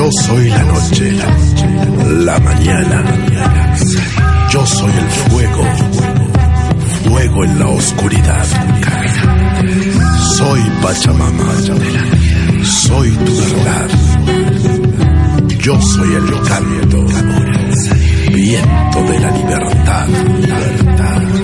Yo soy la noche, la mañana. Yo soy el fuego, fuego en la oscuridad. Soy Pachamama, soy tu verdad. Yo soy el canto, viento de la libertad. libertad.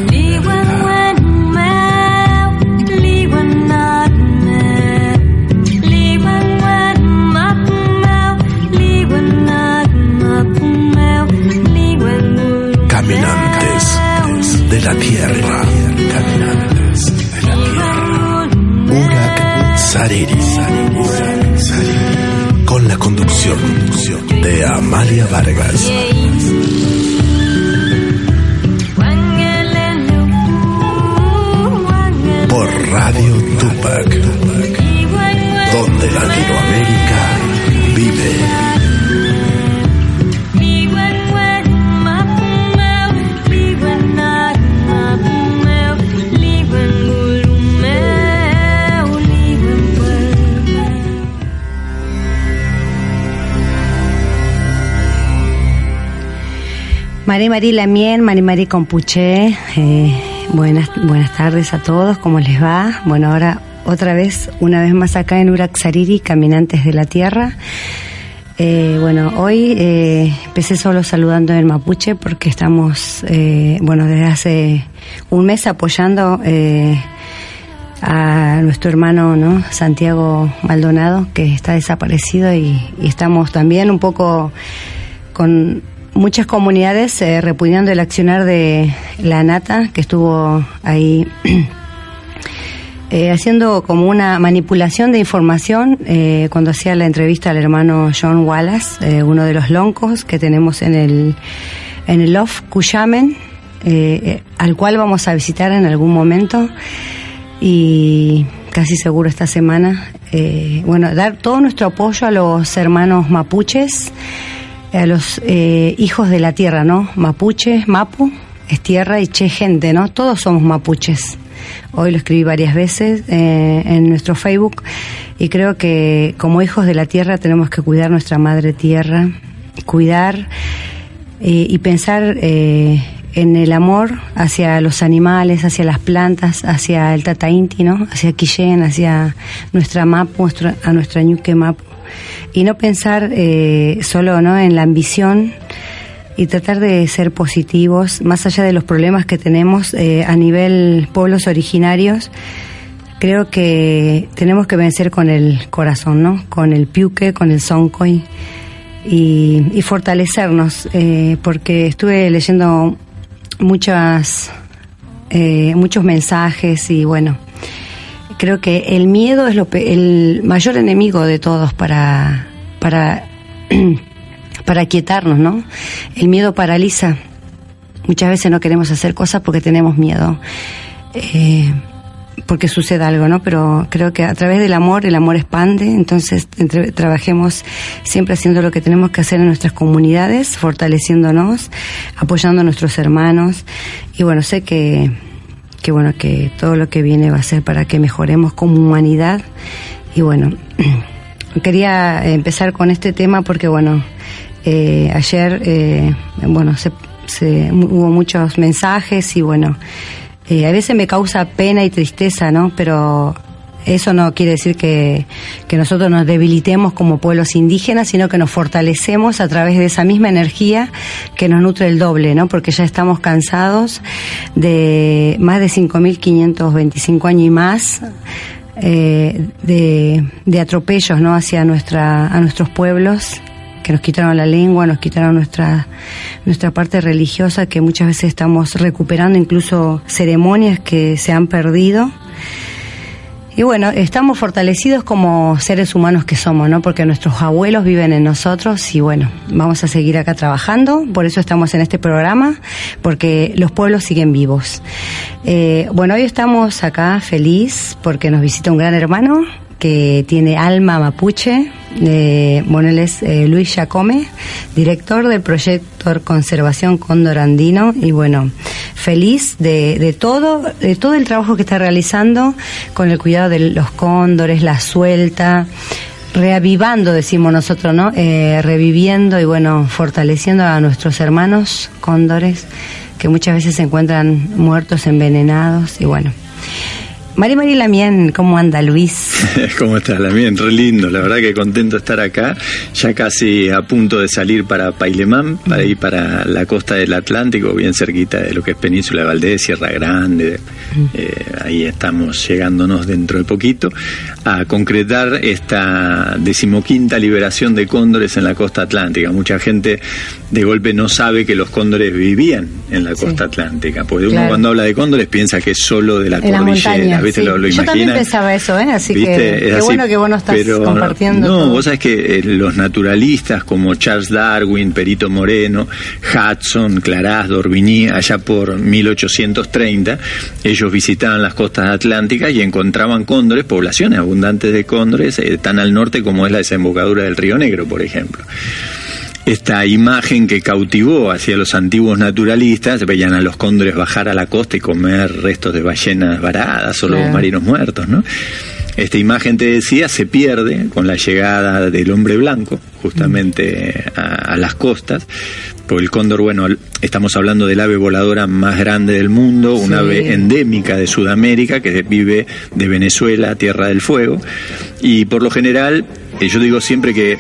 Vargas. Mari Mari Lamien, Mari Mari Compuché, eh, buenas, buenas tardes a todos, ¿cómo les va? Bueno, ahora otra vez, una vez más acá en Uraxariri, Caminantes de la Tierra. Eh, bueno, hoy eh, empecé solo saludando en mapuche porque estamos, eh, bueno, desde hace un mes apoyando a nuestro hermano, ¿no? Santiago Maldonado, que está desaparecido y estamos también un poco con muchas comunidades eh, repudiando el accionar de la Nata, que estuvo ahí eh, haciendo como una manipulación de información eh, cuando hacía la entrevista al hermano John Wallace, eh, uno de los loncos que tenemos en el, en el Off Cuyamen, eh, al cual vamos a visitar en algún momento y casi seguro esta semana. bueno, dar todo nuestro apoyo a los hermanos mapuches a los eh, hijos de la tierra, ¿no? Mapuche, Mapu, es tierra y che gente, ¿no? Todos somos mapuches. Hoy lo escribí varias veces eh, en nuestro Facebook y creo que como hijos de la tierra tenemos que cuidar nuestra madre tierra, cuidar eh, y pensar eh, en el amor hacia los animales, hacia las plantas, hacia el Tata Inti, ¿no? Hacia Quillén, hacia nuestra Mapu, nuestra- a nuestra Ñuque Mapu y no pensar eh, solo ¿no? en la ambición y tratar de ser positivos, más allá de los problemas que tenemos eh, a nivel pueblos originarios, creo que tenemos que vencer con el corazón, ¿no? Con el piuque, con el soncoy y, y fortalecernos, eh, porque estuve leyendo muchas, eh, muchos mensajes y bueno, creo que el miedo es lo el mayor enemigo de todos para, para, para quietarnos, ¿no? El miedo paraliza. Muchas veces no queremos hacer cosas porque tenemos miedo. Eh, porque sucede algo, ¿no? Pero creo que a través del amor, el amor expande, entonces entre, trabajemos siempre haciendo lo que tenemos que hacer en nuestras comunidades, fortaleciéndonos, apoyando a nuestros hermanos. Y bueno, sé que, que bueno, que todo lo que viene va a ser para que mejoremos como humanidad. Y bueno, quería empezar con este tema porque bueno, eh, ayer, eh, bueno, se, se, hubo muchos mensajes y bueno, eh, a veces me causa pena y tristeza, ¿no? Pero eso no quiere decir que, que, nosotros nos debilitemos como pueblos indígenas, sino que nos fortalecemos a través de esa misma energía que nos nutre el doble, ¿no? Porque ya estamos cansados de más de 5.525 años y más eh, de, de atropellos, ¿no? Hacia nuestra, a nuestros pueblos que nos quitaron la lengua, nos quitaron nuestra, nuestra parte religiosa, que muchas veces estamos recuperando incluso ceremonias que se han perdido. Y bueno, estamos fortalecidos como seres humanos que somos, ¿no? Porque nuestros abuelos viven en nosotros y bueno, vamos a seguir acá trabajando, por eso estamos en este programa, porque los pueblos siguen vivos. Eh, bueno, hoy estamos acá feliz porque nos visita un gran hermano, que tiene alma mapuche. Eh, bueno, él es eh, Luis Yacome, director del proyecto Conservación Cóndor Andino y bueno, feliz de, de, todo, de todo el trabajo que está realizando con el cuidado de los cóndores, la suelta, reavivando, decimos nosotros, ¿no? Eh, reviviendo y bueno, fortaleciendo a nuestros hermanos cóndores que muchas veces se encuentran muertos, envenenados y bueno. Mari Mari Lamien, ¿cómo anda Luis? ¿Cómo estás Lamien? Re lindo, la verdad que contento de estar acá, ya casi a punto de salir para Pailemán, para ir para la costa del Atlántico, bien cerquita de lo que es Península de Valdés, Sierra Grande, eh, ahí estamos llegándonos dentro de poquito, a concretar esta decimoquinta liberación de cóndores en la costa atlántica. Mucha gente de golpe no sabe que los cóndores vivían en la costa sí. atlántica, porque claro. uno cuando habla de cóndores piensa que es solo de la en cordillera. ¿Viste? Sí. Lo, lo Yo también pensaba eso, ¿eh? Así ¿viste? que qué así, bueno que vos nos estás pero, compartiendo. No, todo. vos sabés que eh, los naturalistas como Charles Darwin, Perito Moreno, Hudson, Clarás, Dorbigny, allá por 1830, ellos visitaban las costas atlánticas y encontraban cóndores, poblaciones abundantes de cóndores, eh, tan al norte como es la desembocadura del Río Negro, por ejemplo esta imagen que cautivó hacia los antiguos naturalistas, veían a los cóndores bajar a la costa y comer restos de ballenas varadas o los marinos muertos, ¿no? Esta imagen, te decía, se pierde con la llegada del hombre blanco, justamente a, a las costas, porque el cóndor, bueno, estamos hablando del ave voladora más grande del mundo, un sí. ave endémica de Sudamérica que vive de Venezuela, Tierra del Fuego, y por lo general, yo digo siempre que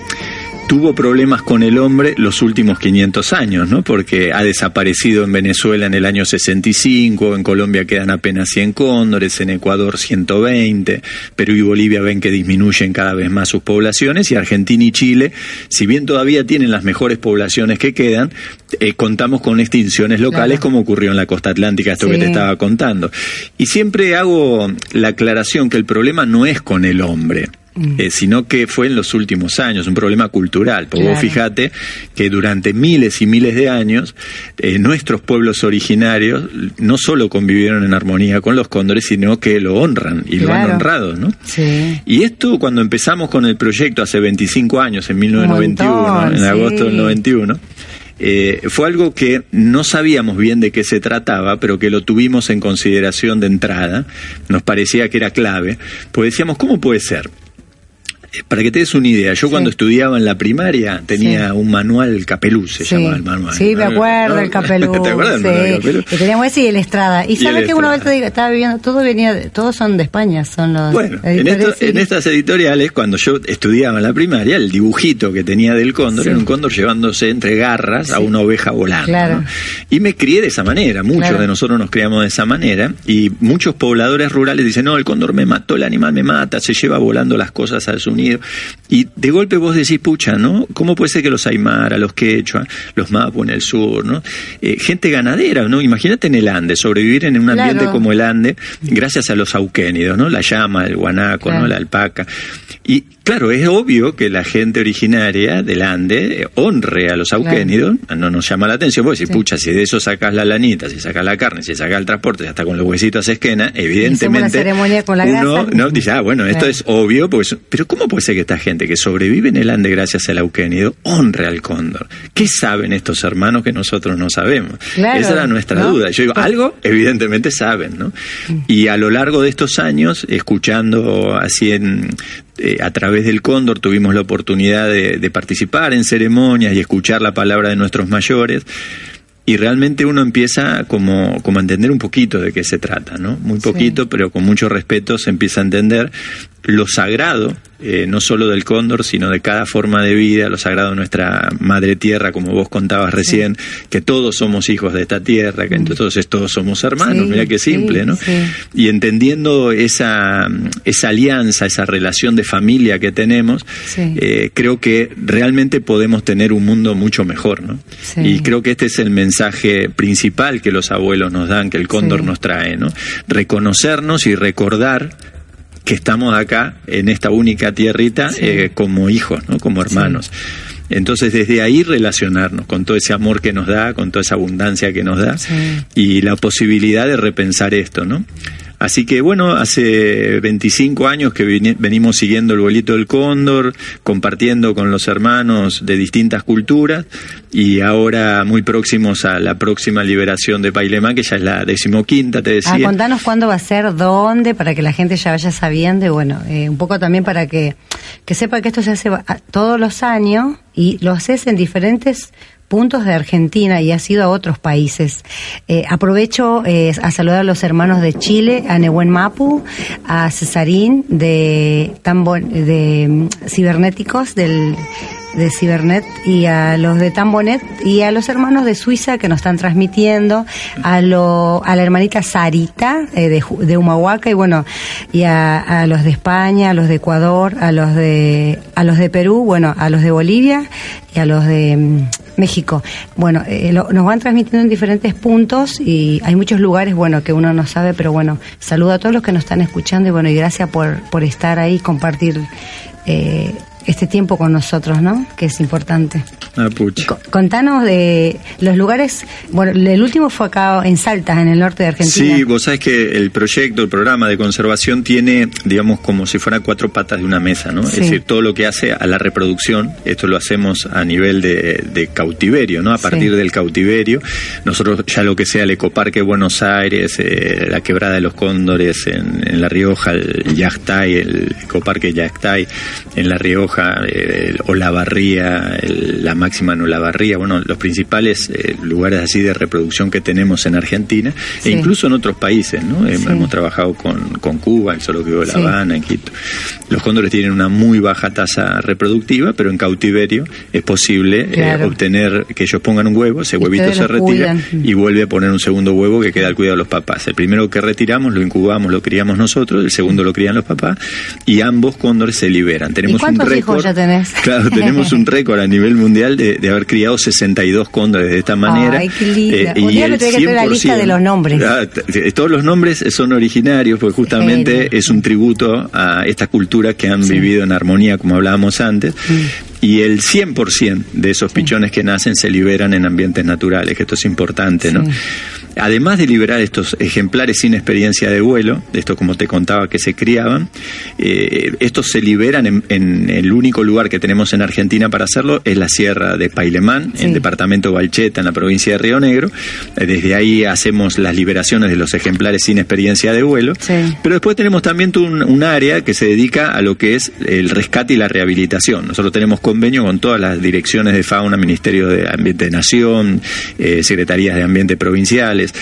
tuvo problemas con el hombre los últimos 500 años, ¿no? Porque ha desaparecido en Venezuela en el año 65, en Colombia quedan apenas 100 cóndores, en Ecuador 120, Perú y Bolivia ven que disminuyen cada vez más sus poblaciones y Argentina y Chile, si bien todavía tienen las mejores poblaciones que quedan, eh, contamos con extinciones locales claro. como ocurrió en la costa atlántica, esto sí. que te estaba contando. Y siempre hago la aclaración que el problema no es con el hombre. Eh, sino que fue en los últimos años, un problema cultural. Porque claro. vos fíjate que durante miles y miles de años eh, nuestros pueblos originarios no solo convivieron en armonía con los cóndores, sino que lo honran y claro. lo han honrado. ¿no? Sí. Y esto cuando empezamos con el proyecto hace 25 años, en 1991, montón, en agosto del 91, eh, fue algo que no sabíamos bien de qué se trataba, pero que lo tuvimos en consideración de entrada, nos parecía que era clave, pues decíamos, ¿cómo puede ser? Para que te des una idea, yo sí. cuando estudiaba en la primaria tenía sí. un manual Capelú, se sí. llamaba el manual. Sí, me acuerdo el Capelú. ¿Te acuerdas sí. del Capelú? Y teníamos ese y el Estrada. Y, y sabes que una vez te digo, estaba viviendo, todo venía, todos son de España, son los. Bueno, en, esto, en, estas editoriales, cuando yo estudiaba en la primaria, el dibujito que tenía del cóndor era un cóndor llevándose entre garras a una oveja volando. Claro. ¿no? Y me crié de esa manera, muchos claro. de nosotros nos criamos de esa manera, y muchos pobladores rurales dicen, no, el cóndor me mató, el animal me mata, se lleva volando las cosas a su nido Y de golpe vos decís, pucha, ¿no? ¿Cómo puede ser que los Aymara, los Quechua, los Mapu en el sur, ¿no? Eh, gente ganadera, ¿no? Imagínate en el Ande, sobrevivir en un ambiente Claro. como el Ande, gracias a los auquénidos, ¿no? La llama, el guanaco, ¿no? La alpaca. Y claro, es obvio que la gente originaria del Ande eh, honre a los auquénidos, no nos llama la atención, porque si Sí. pucha, si de eso sacas la lanita, si sacas la carne, si sacas el transporte, hasta con los huesitos a esquena, evidentemente ceremonia con la uno grasa. no dice, ah, bueno, esto es obvio, pues, pero ¿cómo puede ser que esta gente que sobrevive en el Ande gracias al auquénido honre al cóndor? ¿Qué saben estos hermanos que nosotros no sabemos? Claro, Esa era nuestra ¿no? duda. Yo digo, algo evidentemente saben, ¿no? Y a lo largo de estos años, escuchando así en eh, a través del Cóndor tuvimos la oportunidad de, de participar en ceremonias y escuchar la palabra de nuestros mayores y realmente uno empieza como, como a entender un poquito de qué se trata, ¿no? Muy poquito, pero con mucho respeto se empieza a entender lo sagrado, eh, no solo del cóndor, sino de cada forma de vida, lo sagrado de nuestra madre tierra, como vos contabas recién, que todos somos hijos de esta tierra, que entonces todos somos hermanos, Sí, mira qué sí, simple, ¿no? Y entendiendo esa, esa alianza, esa relación de familia que tenemos, eh, creo que realmente podemos tener un mundo mucho mejor, ¿no? Y creo que este es el mensaje principal que los abuelos nos dan, que el cóndor nos trae, ¿no? Reconocernos y recordar que estamos acá en esta única tierrita eh, como hijos, ¿no? Como hermanos. Entonces desde ahí relacionarnos con todo ese amor que nos da, con toda esa abundancia que nos da Sí. y la posibilidad de repensar esto, ¿no? Así que bueno, hace 25 años que venimos siguiendo el vuelito del cóndor, compartiendo con los hermanos de distintas culturas y ahora muy próximos a la próxima liberación de Pailemán, que ya es la decimoquinta, te Ah, decía. contanos cuándo va a ser, dónde, para que la gente ya vaya sabiendo y bueno, eh, un poco también para que, que sepa que esto se hace todos los años y lo haces en diferentes puntos de Argentina y has ido a otros países. Eh, aprovecho eh, a saludar a los hermanos de Chile, a Nehuen Mapu, a Cesarín de, de mm, Cibernéticos, del de Cibernet y a los de Tambonet y a los hermanos de Suiza que nos están transmitiendo, a lo, a la hermanita Sarita eh, de, de Humahuaca y bueno, y a, los de España, a los de Ecuador, a los de, a los de Perú, bueno, a los de Bolivia y a los de mm, México. Bueno, eh, lo- nos van transmitiendo en diferentes puntos y hay muchos lugares, bueno, que uno no sabe, pero bueno, saludo a todos los que nos están escuchando y bueno, y gracias por, por estar ahí compartir eh, este tiempo con nosotros, ¿no? Que es importante. Ah, pucha. Contanos de los lugares, bueno, el último fue acá en Salta, en el norte de Argentina. Sí, vos sabés que el proyecto, el programa de conservación tiene, digamos, como si fueran cuatro patas de una mesa, ¿no? Sí. Es decir, todo lo que hace a la reproducción, esto lo hacemos a nivel de, de cautiverio, ¿no? A Sí. partir del cautiverio, nosotros ya lo que sea el Ecoparque Buenos Aires, eh, la Quebrada de los Cóndores en, en La Rioja, el Yactay, el Ecoparque Yactay en La Rioja, eh, el Olavarría, el- la máxima en Olavarría, bueno, los principales eh, lugares así de reproducción que tenemos en Argentina Sí. e incluso en otros países, ¿no? Sí. Hemos trabajado con, con Cuba, el Zoológico de La Sí. Habana, en Quito. Los cóndores tienen una muy baja tasa reproductiva, pero en cautiverio es posible eh, obtener que ellos pongan un huevo, ese huevito se retira cuidan. y vuelve a poner un segundo huevo que queda al cuidado de los papás. El primero que retiramos lo incubamos, lo criamos nosotros, el segundo lo crían los papás y ambos cóndores se liberan. Tenemos un cuántos récord. tenés? Claro, tenemos un récord a nivel mundial de, de haber criado 62 cóndores de esta manera. Ay, qué linda. Un y día me tenés que traer la lista de los nombres. Ah, todos los nombres son originarios, porque justamente Genial. es un tributo a estas culturas que han Sí. vivido en armonía, como hablábamos antes. Y el 100% de esos pichones que nacen se liberan en ambientes naturales, que esto es importante, ¿no? Sí. Además de liberar estos ejemplares sin experiencia de vuelo, de esto como te contaba que se criaban, eh, estos se liberan en, en el único lugar que tenemos en Argentina para hacerlo, es la Sierra de Pailemán, Sí. en departamento Valcheta, en la provincia de Río Negro. Eh, Desde ahí hacemos las liberaciones de los ejemplares sin experiencia de vuelo. Sí. Pero después tenemos también un área que se dedica a lo que es el rescate y la rehabilitación. Nosotros tenemos convenio con todas las direcciones de fauna, Ministerio de Ambiente de Nación, eh, Secretarías de Ambiente provinciales,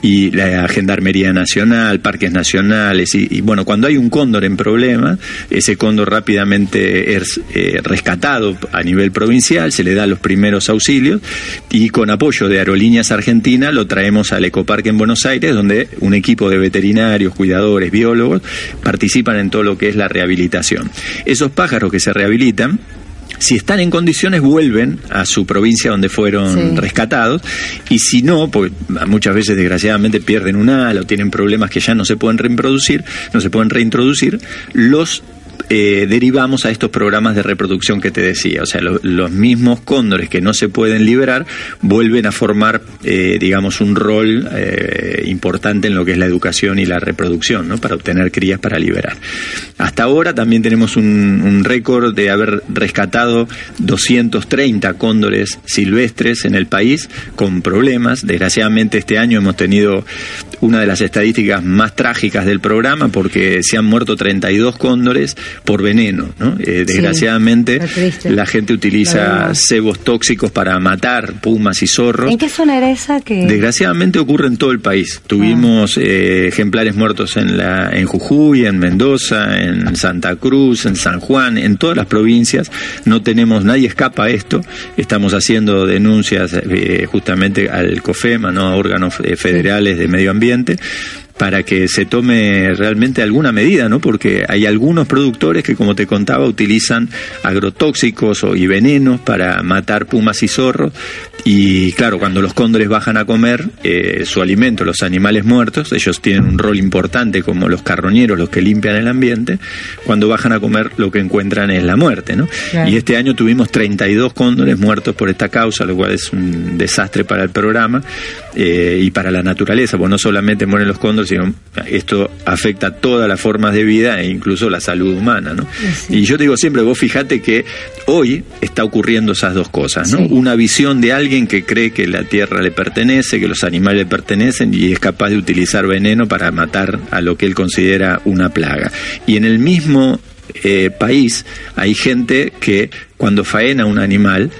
y la Gendarmería Nacional, parques nacionales, y, bueno, cuando hay un cóndor en problema, ese cóndor rápidamente es eh, rescatado a nivel provincial, se le da los primeros auxilios y con apoyo de Aerolíneas Argentina lo traemos al Ecoparque en Buenos Aires, donde un equipo de veterinarios, cuidadores, biólogos participan en todo lo que es la rehabilitación. Esos pájaros que se rehabilitan, si están en condiciones vuelven a su provincia donde fueron rescatados. Y si no, pues muchas veces desgraciadamente pierden un ala o tienen problemas que ya no se pueden reproducir, no se pueden reintroducir, los eh, derivamos a estos programas de reproducción que te decía. O sea, los mismos cóndores que no se pueden liberar vuelven a formar, eh, digamos, un rol eh, importante en lo que es la educación y la reproducción, ¿no? Para obtener crías para liberar. Hasta ahora también tenemos un, un récord de haber rescatado 230 cóndores silvestres en el país con problemas. Desgraciadamente este año hemos tenido una de las estadísticas más trágicas del programa porque se han muerto 32 cóndores por veneno. ¿no? Eh, desgraciadamente la gente utiliza cebos tóxicos para matar pumas y zorros. ¿En qué zona era esa que...? Desgraciadamente ocurre en todo el país. Tuvimos eh, ejemplares muertos en, la, en Jujuy, en Mendoza, en Santa Cruz, en San Juan, en todas las provincias. No tenemos, nadie escapa a esto. Estamos haciendo denuncias eh, justamente al COFEMA, ¿no? a órganos federales de medio ambiente para que se tome realmente alguna medida, ¿no? Porque hay algunos productores que, como te contaba, utilizan agrotóxicos y venenos para matar pumas y zorros. Y claro, cuando los cóndores bajan a comer eh, su alimento, los animales muertos, ellos tienen un rol importante como los carroñeros, los que limpian el ambiente. Cuando bajan a comer, lo que encuentran es la muerte, ¿no? Y este año tuvimos 32 cóndores muertos por esta causa, lo cual es un desastre para el programa eh, y para la naturaleza, porque no solamente mueren los cóndores, esto afecta a todas las formas de vida e incluso la salud humana. ¿no? Y yo digo siempre, vos fíjate que hoy está ocurriendo esas dos cosas, ¿no? Una visión de alguien que cree que la tierra le pertenece, que los animales le pertenecen y es capaz de utilizar veneno para matar a lo que él considera una plaga. Y en el mismo eh, país hay gente que cuando faena un animal,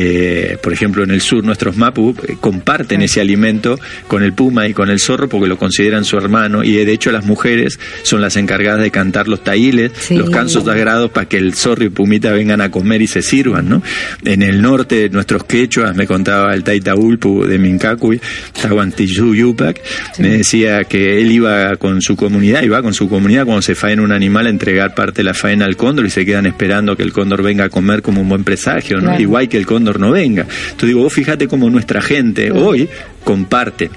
eh, por ejemplo, en el sur nuestros mapu eh, comparten ese alimento con el puma y con el zorro porque lo consideran su hermano y de hecho las mujeres son las encargadas de cantar los taíles, los cansos sagrados para que el zorro y pumita vengan a comer y se sirvan, ¿no? En el norte nuestros quechuas, me contaba el Taitaulpu de Mincacuy, Tahuantiyu Yupac, me decía que él iba con su comunidad, iba con su comunidad cuando se faena un animal a entregar parte de la faena al cóndor y se quedan esperando que el cóndor venga a comer como un buen presagio, ¿no? Igual que el cóndor no venga. Entonces digo, vos fíjate cómo nuestra gente hoy comparte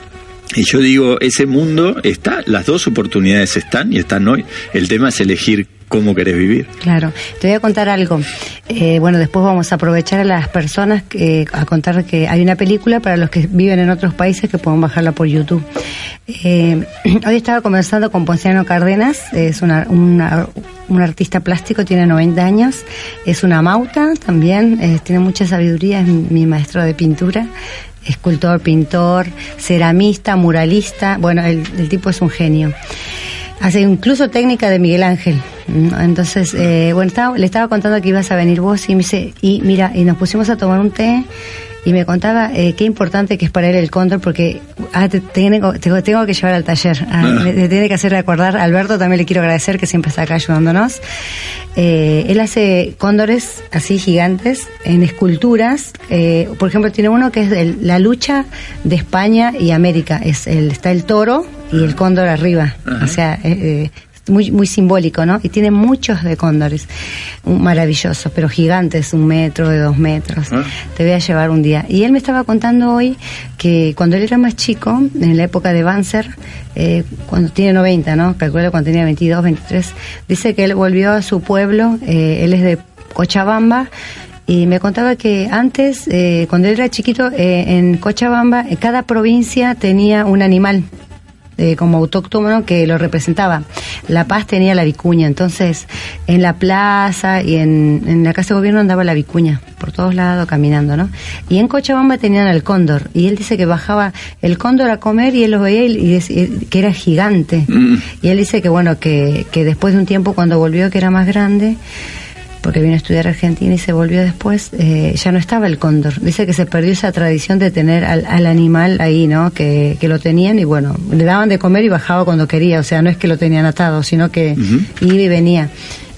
y yo digo, ese mundo está, las dos oportunidades están y están hoy. El tema es elegir cómo querés vivir. Claro, te voy a contar algo. Eh, bueno, después vamos a aprovechar a las personas que, a contar que hay una película para los que viven en otros países que pueden bajarla por YouTube. Eh, hoy estaba conversando con Ponciano Cárdenas, es una, un artista plástico, tiene 90 años, es una mauta también, eh, tiene mucha sabiduría, es mi maestro de pintura escultor, pintor, ceramista, muralista. Bueno, el, tipo es un genio. Hace incluso técnica de Miguel Ángel. Entonces, eh, bueno, le estaba contando que ibas a venir vos y me dice, y mira, y nos pusimos a tomar un té y me contaba eh, qué importante que es para él el cóndor porque ah, te, tengo, tengo, que llevar al taller. Ah, ah. Me, tiene que hacer recordar. Alberto también le quiero agradecer que siempre está acá ayudándonos. Eh, él hace cóndores así gigantes en esculturas. Eh, por ejemplo, tiene uno que es la lucha de España y América. Es el, está el toro y el cóndor arriba. O sea, muy, muy simbólico, ¿no? Y tiene muchos de cóndores, maravillosos, pero gigantes, un metro, de dos metros. Ah. Te voy a llevar un día. Y él me estaba contando hoy que cuando él era más chico, en la época de Banzer, eh, cuando tiene 90, ¿no? Calculo cuando tenía 22, 23, dice que él volvió a su pueblo, eh, él es de Cochabamba, y me contaba que antes, eh, cuando él era chiquito, en Cochabamba, cada provincia tenía un animal eh, como autóctono que lo representaba. La Paz tenía la vicuña, entonces en la plaza y en, la casa de gobierno andaba la vicuña, por todos lados caminando, ¿no? Y en Cochabamba tenían el cóndor, y él dice que bajaba el cóndor a comer y él lo veía y, que era gigante. Mm. Y él dice que bueno, que, que después de un tiempo cuando volvió que era más grande, porque vino a estudiar a Argentina y se volvió después, eh, ya no estaba el cóndor. Dice que se perdió esa tradición de tener al, al animal ahí, ¿no? Que, que, lo tenían y bueno, le daban de comer y bajaba cuando quería, o sea, no es que lo tenían atado, sino que iba y venía.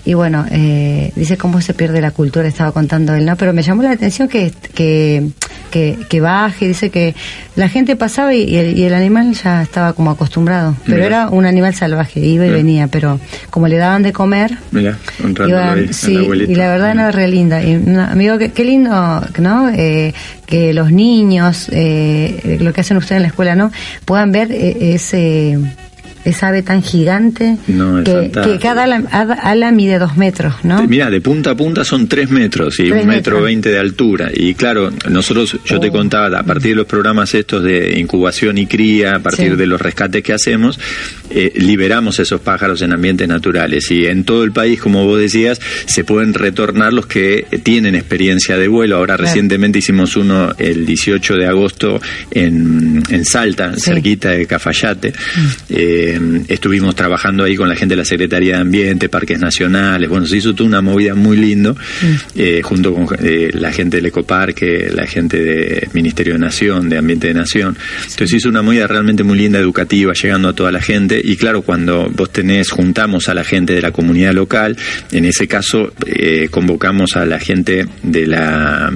Y bueno, eh, dice cómo se pierde la cultura, estaba contando él, ¿no? Pero me llamó la atención que, que, que, que baje, dice que la gente pasaba y, el, y, el, animal ya estaba como acostumbrado. Pero era un animal salvaje, iba y venía, pero como le daban de comer. Mira, iba, ahí, sí, y la verdad no, re linda. Y, no, amigo, qué, qué, lindo, ¿no? Eh, que los niños, eh, lo que hacen ustedes en la escuela, ¿no? Puedan ver eh, ese esa ave tan gigante no, que, que, cada ala, ala, mide dos metros, ¿no? Mira, de punta a punta son tres metros y tres un metro veinte de altura. Y claro, nosotros, yo oh. te contaba, a partir de los programas estos de incubación y cría, a partir sí. de los rescates que hacemos, eh, liberamos esos pájaros en ambientes naturales. Y en todo el país, como vos decías, se pueden retornar los que tienen experiencia de vuelo. Ahora claro. recientemente hicimos uno el 18 de agosto en, en Salta, sí. cerquita de Cafayate. Mm. Eh, estuvimos trabajando ahí con la gente de la Secretaría de Ambiente, Parques Nacionales, bueno, se hizo toda una movida muy lindo, mm. eh, junto con eh, la gente del Ecoparque, la gente del Ministerio de Nación, de Ambiente de Nación. Entonces se hizo una movida realmente muy linda, educativa, llegando a toda la gente, y claro, cuando vos tenés, juntamos a la gente de la comunidad local, en ese caso eh, convocamos a la gente de la,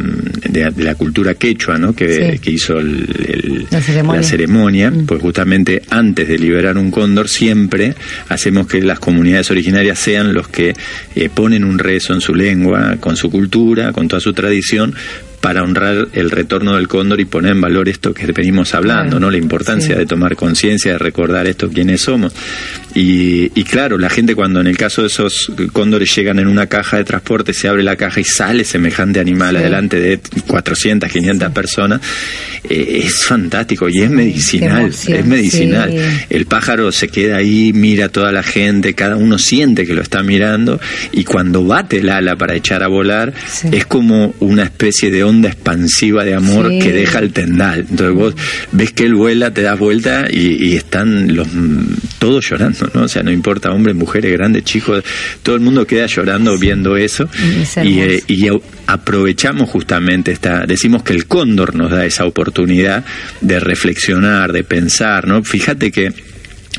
de, de la cultura quechua, ¿no? Que, sí. que hizo el, el, la ceremonia, la ceremonia mm. pues justamente antes de liberar un siempre hacemos que las comunidades originarias sean los que eh, ponen un rezo en su lengua, con su cultura, con toda su tradición, para honrar el retorno del cóndor y poner en valor esto que venimos hablando. ¿no? La importancia sí. de tomar conciencia, de recordar esto quiénes somos. Y, y, claro, la gente cuando en el caso de esos cóndores llegan en una caja de transporte, se abre la caja y sale semejante animal sí. adelante de 400, 500 sí. personas, eh, es fantástico y es medicinal, es medicinal. El pájaro se queda ahí, mira a toda la gente, cada uno siente que lo está mirando y cuando bate el ala para echar a volar, es como una especie de onda expansiva de amor sí. que deja el tendal. Entonces vos ves que él vuela, te das vuelta y, y, están los todos llorando, ¿no? O sea, no importa hombres, mujeres, grandes, chicos, todo el mundo queda llorando sí. viendo eso. Y, eh, y, aprovechamos justamente esta, decimos que el cóndor nos da esa oportunidad de reflexionar, de pensar, ¿no? Fíjate que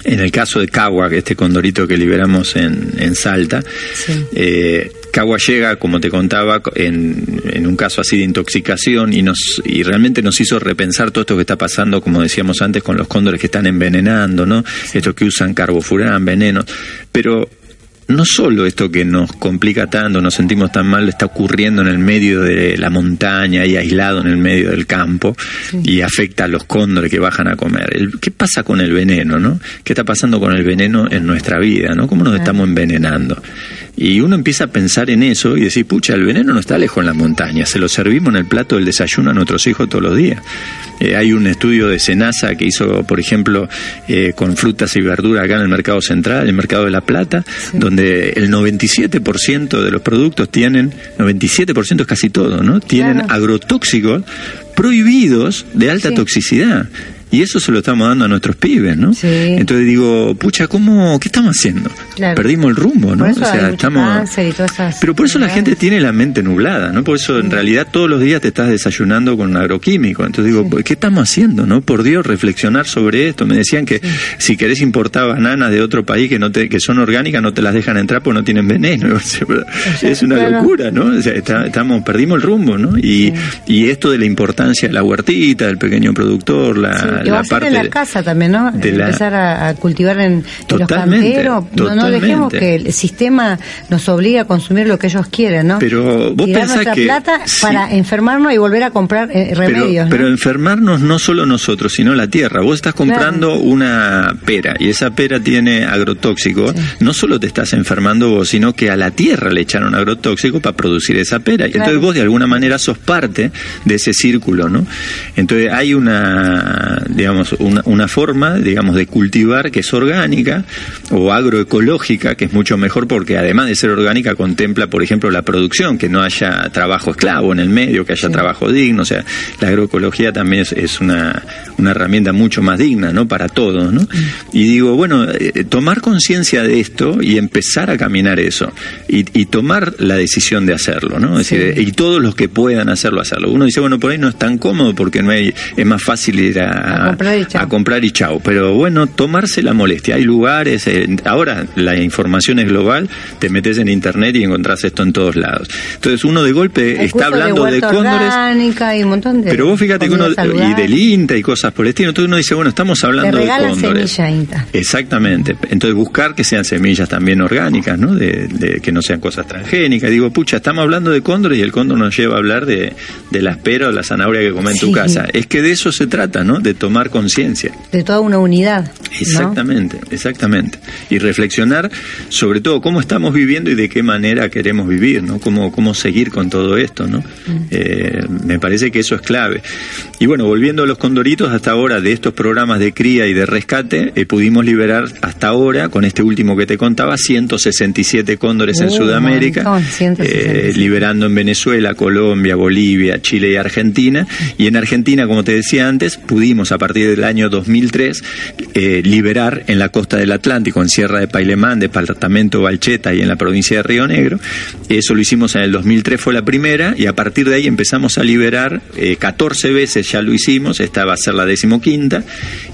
en el caso de Cagua, este condorito que liberamos en, en Salta, sí. eh, Cagua llega, como te contaba, en, en, un caso así de intoxicación y, nos, y realmente nos hizo repensar todo esto que está pasando, como decíamos antes, con los cóndores que están envenenando, ¿no? Estos que usan carbofurán, venenos. Pero no solo esto que nos complica tanto, nos sentimos tan mal, está ocurriendo en el medio de la montaña y aislado en el medio del campo sí. y afecta a los cóndores que bajan a comer. El, ¿Qué pasa con el veneno, no? ¿Qué está pasando con el veneno en nuestra vida, no? ¿Cómo nos ah. estamos envenenando? Y uno empieza a pensar en eso y decir, pucha, el veneno no está lejos en las montañas, se lo servimos en el plato del desayuno a nuestros hijos todos los días. Eh, hay un estudio de Senasa que hizo, por ejemplo, eh, con frutas y verduras acá en el mercado central, el mercado de La Plata, sí. donde el 97% de los productos tienen, 97% es casi todo, ¿no? Tienen claro. agrotóxicos prohibidos de alta sí. toxicidad. Y eso se lo estamos dando a nuestros pibes, ¿no? Sí. Entonces digo, pucha, ¿cómo, ¿qué estamos haciendo? Claro. Perdimos el rumbo, ¿no? o sea, estamos... Pero por eso la gente tiene la mente nublada, ¿no? Por eso en realidad todos los días te estás desayunando con un agroquímico. Entonces digo, sí. ¿qué estamos haciendo, no? Por Dios, reflexionar sobre esto. Me decían que si querés importar bananas de otro país que no te, que son orgánicas, no te las dejan entrar porque no tienen veneno. es una claro. locura, ¿no? O sea, está, estamos, perdimos el rumbo, ¿no? Y, y esto de la importancia de la huertita, del pequeño productor, la que la parte en la casa también, ¿no? De la... Empezar a, a, cultivar en, en los canteros. No, no, dejemos que el sistema nos obligue a consumir lo que ellos quieren, ¿no? Pero vos Tirar pensás que plata sí. para enfermarnos y volver a comprar eh, remedios. Pero, ¿no? pero, enfermarnos no solo nosotros, sino la tierra. Vos estás comprando claro. una pera y esa pera tiene agrotóxico. Sí. No solo te estás enfermando vos, sino que a la tierra le echaron agrotóxico para producir esa pera. Y claro. entonces vos de alguna manera sos parte de ese círculo, ¿no? Entonces hay una digamos, una, una forma, digamos, de cultivar que es orgánica o agroecológica, que es mucho mejor porque además de ser orgánica contempla, por ejemplo, la producción, que no haya trabajo esclavo en el medio, que haya trabajo digno, o sea, la agroecología también es, es una, una herramienta mucho más digna, ¿no? Para todos, ¿no? Y digo, bueno, eh, tomar conciencia de esto y empezar a caminar eso y, y tomar la decisión de hacerlo, ¿no? Es decir, y todos los que puedan hacerlo, hacerlo. Uno dice, bueno, por ahí no es tan cómodo porque no hay, es más fácil ir a, A comprar y chau. a comprar y chau. Pero bueno, tomarse la molestia. Hay lugares, eh, ahora la información es global, te metes en internet y encontrás esto en todos lados. Entonces uno de golpe Hay está hablando de, huerta cóndores. y un montón de Pero vos fíjate que uno, y del INTA y cosas por el estilo, entonces uno dice, bueno, estamos hablando de cóndores. semilla, Inta. Exactamente. Entonces buscar que sean semillas también orgánicas, ¿no? De, de que no sean cosas transgénicas. Digo, pucha, estamos hablando de cóndores y el cóndor nos lleva a hablar de, de la espera o la zanahoria que come en tu casa. Es que de eso se trata, ¿no? De tomar conciencia. De toda una unidad. ¿no? Exactamente, exactamente. Y reflexionar sobre todo cómo estamos viviendo y de qué manera queremos vivir, ¿no? Cómo, cómo seguir con todo esto, ¿no? Eh, me parece que eso es clave. Y bueno, volviendo a los condoritos, hasta ahora de estos programas de cría y de rescate, eh, pudimos liberar hasta ahora, con este último que te contaba, 167 cóndores en Uh, Sudamérica, montón, 167. eh, liberando en Venezuela, Colombia, Bolivia, Chile y Argentina. Y en Argentina, como te decía antes, pudimos a partir del año 2003 eh, liberar en la costa del Atlántico, en Sierra de Pailemán, departamento Valcheta y en la provincia de Río Negro. Eso lo hicimos en el 2003, fue la primera, y a partir de ahí empezamos a liberar eh, 14 veces, ya lo hicimos, esta va a ser la decimoquinta,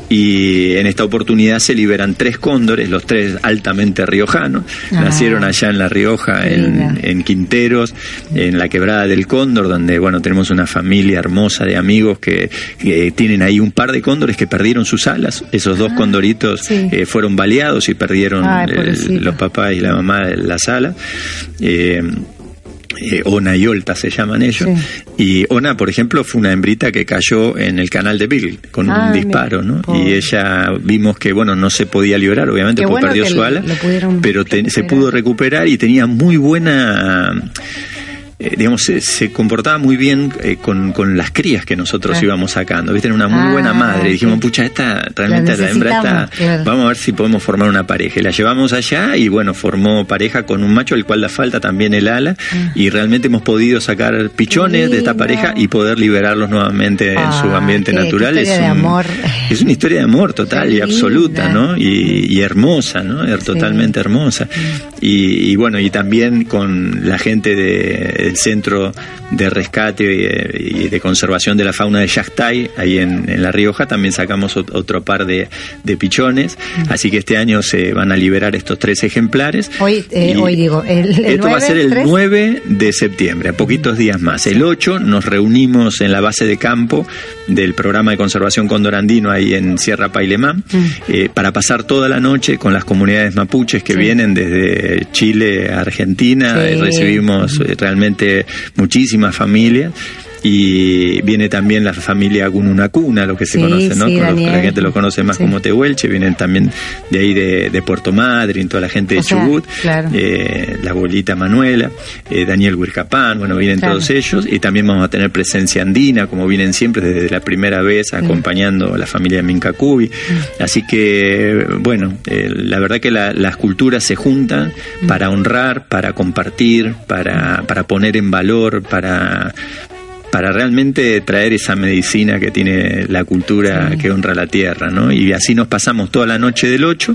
y en esta oportunidad se liberan tres cóndores, los tres altamente riojanos, Ah. nacieron allá en La Rioja, en, en Quinteros, en la quebrada del Cóndor, donde bueno tenemos una familia hermosa de amigos que, que tienen ahí un par de cóndores que perdieron sus alas. Esos dos condoritos Ah, sí. eh, fueron baleados y perdieron Ay, el- los papás y la mamá las alas. Eh, eh, Ona y Olta se llaman ellos. Y Ona, por ejemplo, fue una hembrita que cayó en el canal de Bill con Ah, un disparo, mira, ¿no? pobre. Y ella vimos que, bueno, no se podía liberar, obviamente, Qué porque bueno perdió su ala, pero te- se pudo recuperar y tenía muy buena eh, digamos, se, se comportaba muy bien eh, con, con las crías que nosotros Ah. íbamos sacando. ¿Viste? Era una muy Ah, buena madre. Y dijimos, pucha, esta realmente la, hembra está. claro. Vamos a ver si podemos formar una pareja. Y la llevamos allá y bueno, formó pareja con un macho, al cual le falta también el ala. Y realmente hemos podido sacar pichones de esta Ah. pareja y poder liberarlos nuevamente en su Ah, ambiente qué- qué natural. historia es, de un- amor. es una historia de amor total Qué y absoluta, linda. ¿no? Y, y hermosa, ¿no? Es totalmente hermosa. Y, y bueno, y también con la gente de- del Centro de Rescate y, y de Conservación de la Fauna de Yactay, ahí en, en La Rioja, también sacamos ot- otro par de, de pichones. Así que este año se van a liberar estos tres ejemplares. Hoy, eh, hoy digo, el, el esto va a 9, ser el 3. 9 de septiembre, a poquitos días más. El 8 nos reunimos en la base de campo del programa de conservación condorandino ahí en Sierra Pailemán eh, para pasar toda la noche con las comunidades mapuches que Sí. vienen desde Chile a Argentina. Sí. Eh, Recibimos eh, muchísimas familias. Y viene también la familia Gununacuna, lo que se Sí, conoce, ¿no? sí, Con lo- Daniel. la gente lo conoce más Sí. como Tehuelche, vienen también de ahí de, de Puerto Madryn, toda la gente de O sea, Chubut, claro. eh, la abuelita Manuela, eh, Daniel Huircapán, bueno, vienen Claro. todos ellos y también vamos a tener presencia andina, como vienen siempre desde la primera vez, acompañando a la familia Mincacubi. Así que, bueno, eh, la verdad que la- las culturas se juntan para honrar, para compartir, para, para poner en valor, para para realmente traer esa medicina que tiene la cultura que honra la tierra, ¿no? Y así nos pasamos toda la noche del 8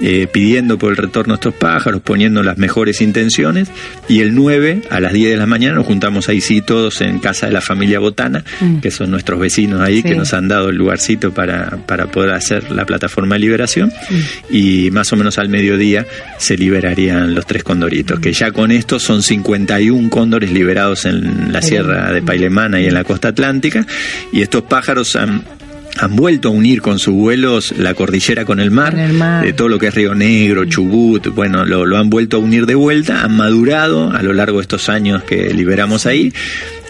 eh, pidiendo por el retorno de estos pájaros, poniendo las mejores intenciones y el 9 a las 10 de la mañana nos juntamos ahí sí todos en casa de la familia Botana, que son nuestros vecinos ahí Sí. que nos han dado el lugarcito para, para poder hacer la plataforma de liberación y más o menos al mediodía se liberarían los tres condoritos, que ya con esto son 51 cóndores liberados en la sierra de Y en la costa atlántica y estos pájaros han han vuelto a unir con sus vuelos la cordillera con el mar, Con el mar. de todo lo que es Río Negro, Chubut, bueno, lo, lo han vuelto a unir de vuelta, han madurado a lo largo de estos años que liberamos ahí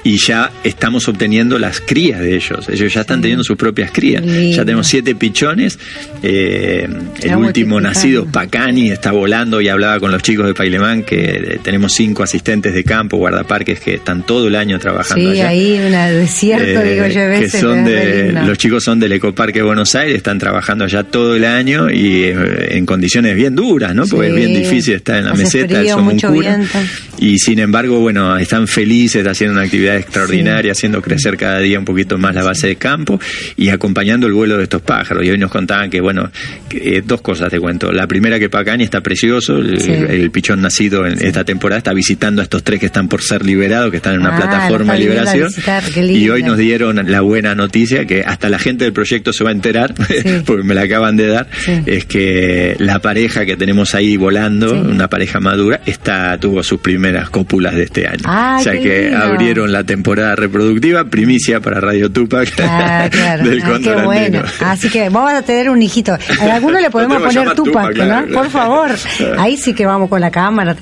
y ya estamos obteniendo las crías de ellos. Ellos ya están teniendo sus propias crías. Lindo. Ya tenemos siete pichones. eh, el último nacido, Pacani, está volando y hablaba con los chicos de Pailemán que eh, tenemos cinco asistentes de campo, guardaparques que están todo el año trabajando Sí, allá. ahí un desierto, Eh, digo yo, a que veces. son de, los chicos son del Ecoparque Buenos Aires, están trabajando allá todo el año y eh, en condiciones bien duras, ¿no? Porque Sí. es bien difícil estar en la Hace meseta frío, mucho viento. Y sin embargo, bueno, están felices haciendo una actividad extraordinaria, haciendo crecer cada día un poquito más la base de campo y acompañando el vuelo de estos pájaros. Y hoy nos contaban que, bueno, que, eh, dos cosas te cuento. La primera que Pacani está precioso, el, Sí. el pichón nacido en esta temporada está visitando a estos tres que están por ser liberados, que están en una Ah, plataforma de liberación. visitar, Y hoy nos dieron la buena noticia que hasta la gente del proyecto se va a enterar, porque me la acaban de dar, es que la pareja que tenemos ahí volando, una pareja madura, está tuvo sus primeras cópulas de este año. Ay, o sea que lindo. abrieron la temporada reproductiva, primicia para Radio Tupac Ah, claro. del Ah, qué bueno. Así que vamos a tener un hijito. A alguno le podemos poner Tupac, Tupac, claro, ¿no? claro. Por favor. Ahí sí que vamos con la cámara.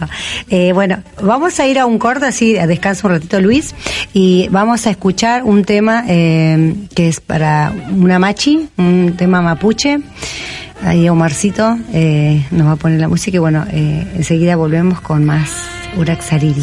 Eh, bueno, vamos a ir a un corte, así descansa un ratito Luis, y vamos a escuchar un tema eh, que es para una machi, un tema mapuche. Ahí Omarcito eh, nos va a poner la música y bueno, eh, enseguida volvemos con más Uraxariri.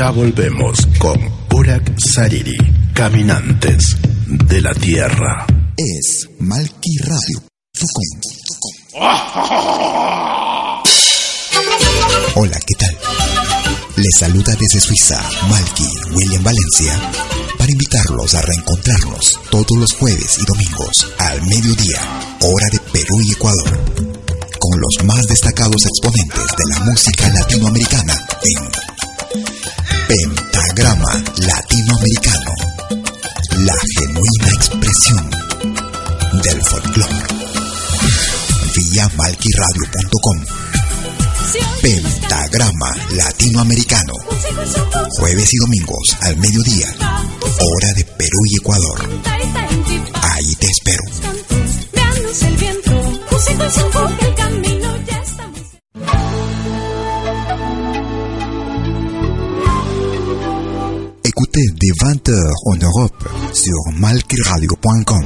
Ya volvemos con Urak Sariri, Caminantes de la Tierra. Es malquiradio.com. Hola, ¿qué tal? Les saluda desde Suiza Malky William Valencia para invitarlos a reencontrarnos todos los jueves y domingos al mediodía, hora de Perú y Ecuador, con los más destacados exponentes de la música latinoamericana Jueves y domingos al mediodía, hora de Perú y Ecuador. Ahí te espero. Écoutez des 20h en Europe sur malquiradio.com.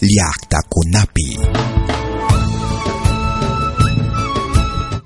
Liakta Kunapi.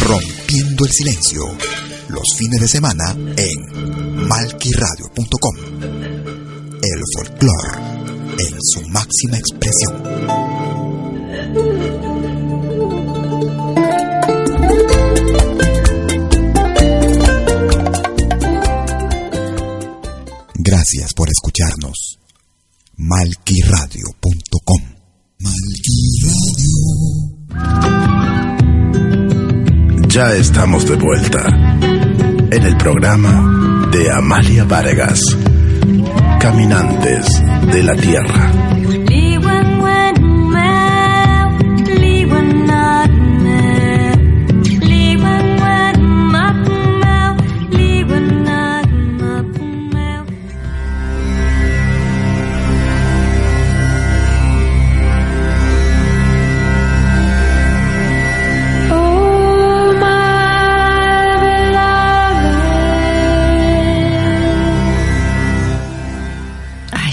Rompiendo el silencio. Los fines de semana en malquiradio.com. El folclore en su máxima expresión. Gracias por escucharnos. malquiradio.com. Malquiradio. Ya estamos de vuelta en el programa de Amalia Vargas, Caminantes de la Tierra.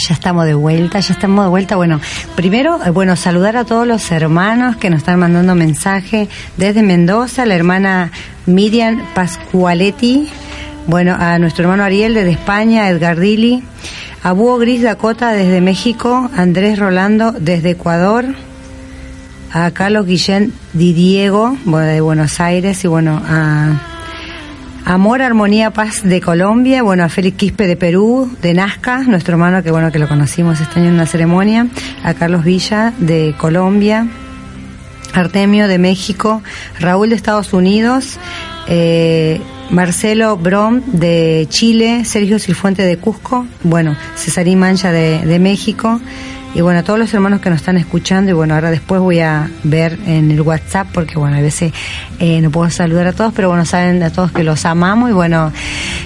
Ya estamos de vuelta, ya estamos de vuelta. Bueno, primero, eh, bueno, saludar a todos los hermanos que nos están mandando mensaje desde Mendoza, la hermana Miriam Pascualetti, bueno, a nuestro hermano Ariel desde España, Edgar Dili, a Búho Gris Dakota desde México, Andrés Rolando desde Ecuador, a Carlos Guillén Di Diego, bueno, de Buenos Aires, y bueno, a Amor, Armonía, Paz de Colombia, bueno, a Félix Quispe de Perú, de Nazca, nuestro hermano que bueno que lo conocimos este año en una ceremonia, a Carlos Villa de Colombia, Artemio de México, Raúl de Estados Unidos, eh, Marcelo Brom de Chile, Sergio Cifuente de Cusco, bueno, Cesarín Mancha de, de México, y bueno, a todos los hermanos que nos están escuchando, y bueno, ahora después voy a ver en el WhatsApp, porque bueno, a veces eh, no puedo saludar a todos, pero bueno, saben a todos que los amamos y bueno,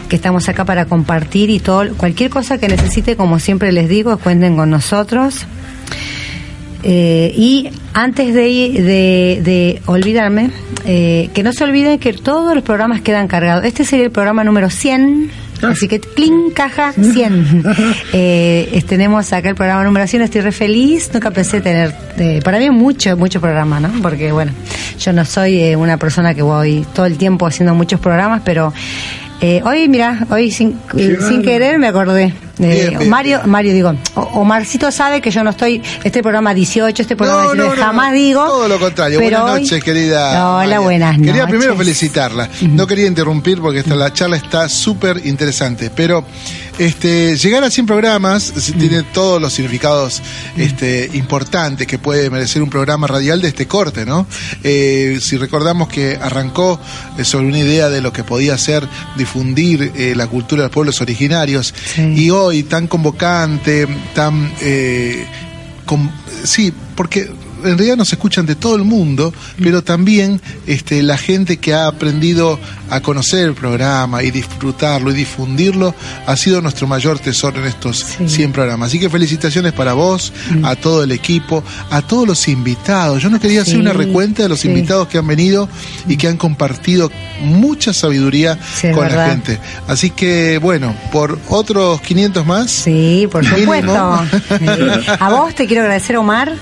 que estamos acá para compartir y todo, cualquier cosa que necesite, como siempre les digo, cuenten con nosotros. Eh, y antes de, de, de olvidarme, eh, que no se olviden que todos los programas quedan cargados. Este sería el programa número 100. Así que, clean, caja 100. eh, tenemos acá el programa número 100, estoy re feliz. Nunca pensé tener, eh, para mí, mucho, mucho programa, ¿no? Porque, bueno, yo no soy eh, una persona que voy todo el tiempo haciendo muchos programas, pero eh, hoy, mira, hoy sin, sin querer me acordé. Eh, Bien, bien, Mario, bien. Mario digo, O- Omarcito sabe que yo no estoy, este programa 18, este programa No, 19, no, no, jamás digo. Todo lo contrario. pero buenas hoy- noches, querida. Hola, buenas noches. Quería primero felicitarla. No quería interrumpir porque esta, la charla está súper interesante. Pero este, llegar a 100 programas si- tiene todos los significados este, importantes que puede merecer un programa radial de este corte, ¿no? Eh, si recordamos que arrancó eh, sobre una idea de lo que podía ser difundir eh, la cultura de los pueblos originarios Sí. y hoy tan convocante, tan... eh, sí, porque en realidad nos escuchan de todo el mundo, pero también este, la gente que ha aprendido a conocer el programa y disfrutarlo y difundirlo ha sido nuestro mayor tesoro en estos Sí. 100 programas. Así que felicitaciones para vos, a todo el equipo, a todos los invitados. Yo no quería hacer una recuenta de los sí. invitados que han venido y que han compartido mucha sabiduría con la gente. Así que, bueno, por otros 500 más. Sí, por Mínimo. supuesto. A vos te quiero agradecer, Omar,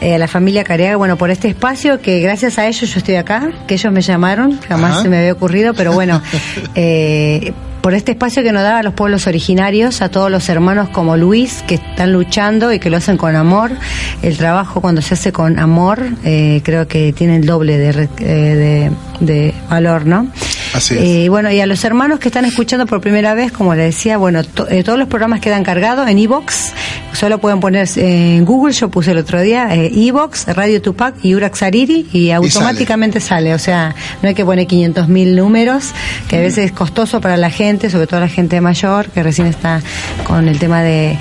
eh, a la familia Careaga, bueno, por este espacio, que gracias a ellos yo estoy acá, que ellos me llamaron, jamás Ajá. se me había ocurrido, pero bueno, eh, por este espacio que nos da a los pueblos originarios, a todos los hermanos como Luis, que están luchando y que lo hacen con amor. El trabajo cuando se hace con amor, eh, creo que tiene el doble de, eh, de, de valor, ¿no? Así es. Eh, y bueno, y a los hermanos que están escuchando por primera vez, como le decía, bueno, to- eh, todos los programas quedan cargados en iBox. Solo pueden poner eh, en Google, yo puse el otro día, eh, iBox, Radio Tupac y Urax Ariri, y automáticamente sale. O sea, no hay que poner 500 mil números, que a veces es costoso para la gente, sobre todo la gente mayor, que recién está con el tema de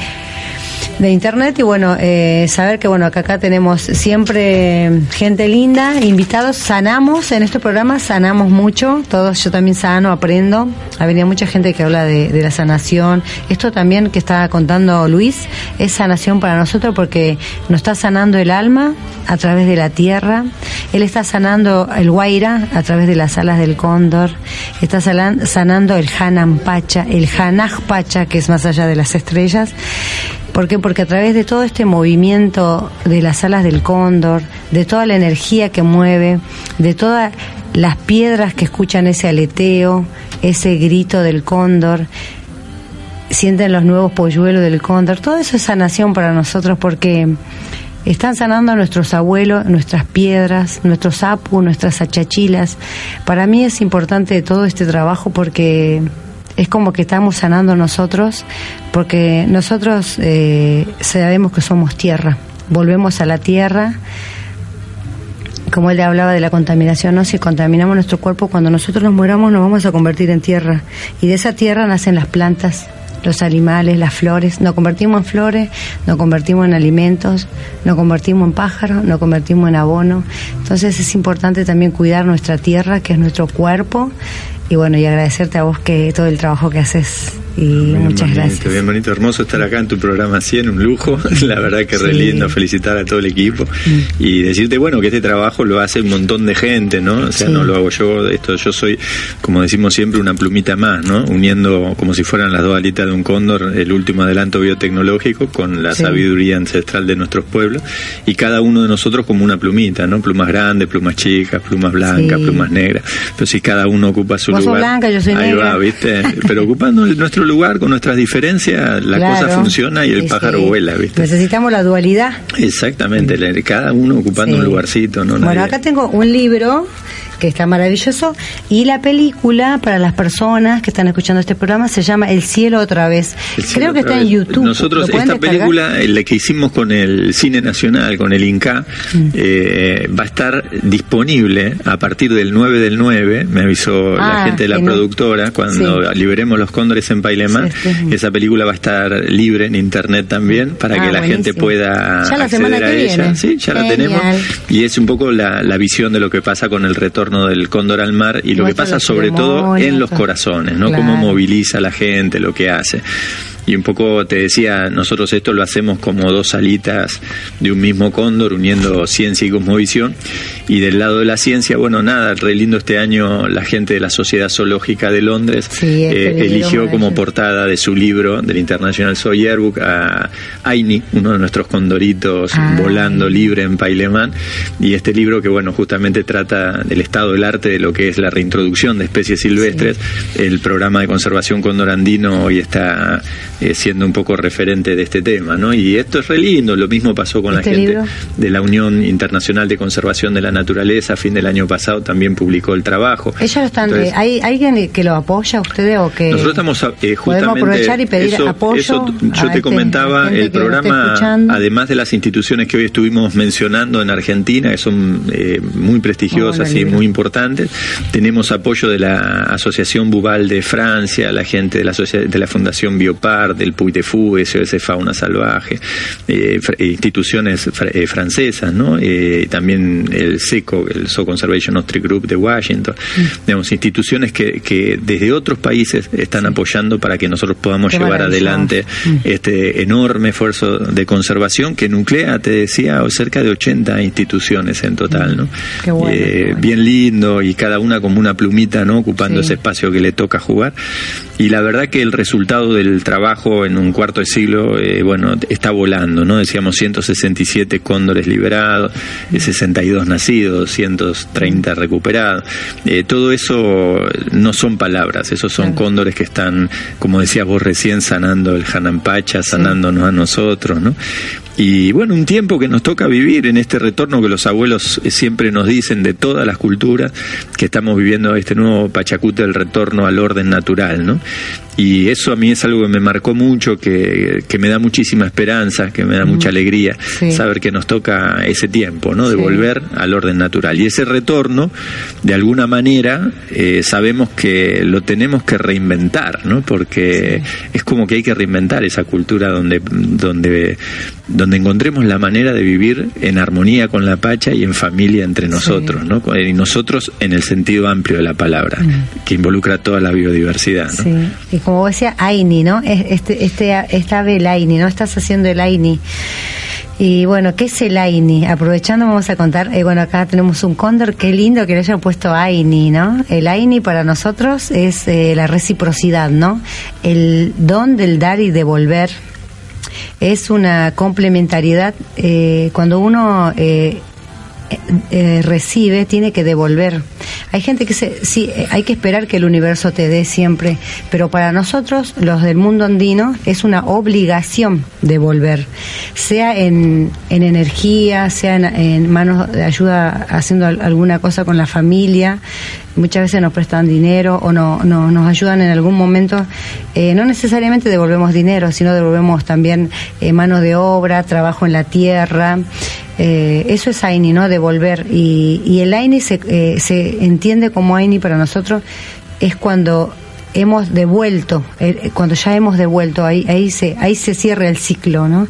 de internet y bueno eh, saber que bueno que acá tenemos siempre gente linda invitados. Sanamos en este programa sanamos mucho. Todos yo también sano aprendo. Ha venido mucha gente que habla de, la sanación. Esto también que está contando Luis es sanación para nosotros porque nos está sanando el alma a través de la tierra. Él está sanando el guaira a través de las alas del cóndor. Está sanando el hanan pacha el hanaj pacha que es más allá de las estrellas ¿Por qué? Porque a través de todo este movimiento de las alas del cóndor, de toda la energía que mueve, de todas las piedras que escuchan ese aleteo, ese grito del cóndor, sienten los nuevos polluelos del cóndor, todo eso es sanación para nosotros porque están sanando a nuestros abuelos, nuestras piedras, nuestros apu, nuestras achachilas. Para mí es importante todo este trabajo porque es como que estamos sanando nosotros, porque nosotros eh, sabemos que somos tierra, volvemos a la tierra, como él hablaba de la contaminación, ¿no? Si contaminamos nuestro cuerpo, cuando nosotros nos muramos nos vamos a convertir en tierra. Y de esa tierra nacen las plantas, los animales, las flores. Nos convertimos en flores, nos convertimos en alimentos, nos convertimos en pájaros, nos convertimos en abono. Entonces es importante también cuidar nuestra tierra, que es nuestro cuerpo. Y bueno, y agradecerte a vos que todo el trabajo que haces. Y Bien muchas bonito, gracias. Bien bonito, hermoso estar acá en tu programa 100, un lujo. La verdad que re Sí. lindo felicitar a todo el equipo y decirte, bueno, que este trabajo lo hace un montón de gente, ¿no? O sea, Sí. no lo hago yo, esto yo soy, como decimos siempre, una plumita más, ¿no? Uniendo como si fueran las dos alitas de un cóndor, el último adelanto biotecnológico con la sabiduría ancestral de nuestros pueblos y cada uno de nosotros como una plumita, ¿no? Plumas grandes, plumas chicas, plumas blancas, plumas negras. Pero si cada uno ocupa su Vos lugar. blanca, yo soy ahí negra. va, ¿viste? Pero ocupando nuestro lugar con nuestras diferencias, la Claro. cosa funciona y el Sí, pájaro vuela, ¿viste? Necesitamos la dualidad. Exactamente, cada uno ocupando Sí. un lugarcito, ¿no? Bueno, Nadie- acá tengo un libro que está maravilloso y la película para las personas que están escuchando este programa se llama El cielo otra vez. Cielo Creo que está en. YouTube. Nosotros, ¿Lo pueden esta descargar? película, eh, la que hicimos con el Cine Nacional, con el INCA, Mm. eh, va a estar disponible a partir del 9 del 9, me avisó la Ah, gente de la productora, cuando Sí. liberemos los cóndores en Pailema, Sí, sí. esa película va a estar libre en internet también, para Ah, que la gente pueda Ya la acceder semana a que ella. viene. Sí, ya la tenemos. Y es un poco la, la visión de lo que pasa con el retorno del cóndor al mar y lo que pasa sobre todo en los corazones, ¿no? Claro. Cómo moviliza a la gente, lo que hace. Y un poco te decía, nosotros esto lo hacemos como dos alitas de un mismo cóndor, uniendo ciencia y cosmovisión. Y del lado de la ciencia, bueno, nada, re lindo este año la gente de la Sociedad Zoológica de Londres Sí, este eh, eligió como portada de su libro, del International Zoo Yearbook, a Aini, uno de nuestros condoritos Ah. volando libre en Pailemán. Y este libro que, bueno, justamente trata del estado del arte de lo que es la reintroducción de especies silvestres. El programa de conservación condorandino hoy está eh, siendo un poco referente de este tema, ¿no? Y esto es re lindo, lo mismo pasó con ¿Este la gente libro? de la Unión Internacional de Conservación de la Naturaleza, a fin del año pasado también publicó el trabajo. Ellos lo están, Entonces, eh, ¿hay alguien que lo apoya a ustedes o que nosotros estamos eh, podemos justamente aprovechar y pedir eso, apoyo eso yo este- te comentaba gente el programa además de las instituciones que hoy estuvimos mencionando en Argentina que son eh, muy prestigiosas y muy importantes tenemos apoyo de la Asociación Bubal de Francia la gente de la de la Fundación Biopar del Puy de Fou SOS Fauna Salvaje eh, instituciones fr- eh, francesas no Eh, también el SECO el Zoo Conservation Authority Group de Washington Mm. digamos instituciones que, que desde otros países están apoyando para que nosotros podamos Qué llevar adelante Mm. este enorme esfuerzo de conservación que nuclea, te decía, cerca de 80 instituciones en total, ¿no? Mm. Qué bueno, qué bueno. Bien lindo y cada una como una plumita, ¿no? Ocupando Sí. ese espacio que le toca jugar. Y la verdad que el resultado del trabajo en un cuarto de siglo, eh, bueno, está volando, ¿no? Decíamos 167 cóndores liberados, eh, 62 nacidos, 230 recuperados. Eh, todo eso no son palabras, esos son Claro. cóndores que están, como decías vos recién, sanando el Hanampacha, sanándonos a nosotros, ¿no? Y bueno, un tiempo que nos toca vivir en este retorno que los abuelos eh, siempre nos dicen de todas las culturas, que estamos viviendo este nuevo Pachacute del retorno al orden natural, ¿no? Y eso a mí es algo que me marcó mucho, que, que me da muchísima esperanza, que me da mucha alegría, Sí. saber que nos toca ese tiempo, ¿no? De Sí. volver al orden natural. Y ese retorno, de alguna manera, eh, sabemos que lo tenemos que reinventar, ¿no? Porque es como que hay que reinventar esa cultura donde, donde, donde encontremos la manera de vivir en armonía con la Pacha y en familia entre nosotros, ¿no? Y nosotros en el sentido amplio de la palabra, que involucra toda la biodiversidad, ¿no? Sí, y como vos decía, Aini, ¿no? Es- Este, este, esta ave el Aini, ¿no? Estás haciendo el Aini. Y bueno, ¿qué es el Aini? Aprovechando vamos a contar, eh, bueno, acá tenemos un cóndor, qué lindo que le hayan puesto Aini, ¿no? El Aini para nosotros es eh, la reciprocidad, ¿no? El don del dar y devolver. Es una complementariedad eh, cuando uno eh, eh, recibe, tiene que devolver. Hay gente que se, sí, eh, hay que esperar que el universo te dé siempre, pero para nosotros, los del mundo andino, es una obligación devolver, sea en, en energía, sea en, en manos de ayuda haciendo al- alguna cosa con la familia. Muchas veces nos prestan dinero o no, no- nos ayudan en algún momento. Eh, no necesariamente devolvemos dinero, sino devolvemos también eh, mano de obra, trabajo en la tierra. Eh, eso es Aini, ¿no? Devolver. Y, y el Aini se, eh, se entiende como Aini para nosotros es cuando hemos devuelto, eh, cuando ya hemos devuelto, ahí, ahí se, ahí se cierra el ciclo, ¿no?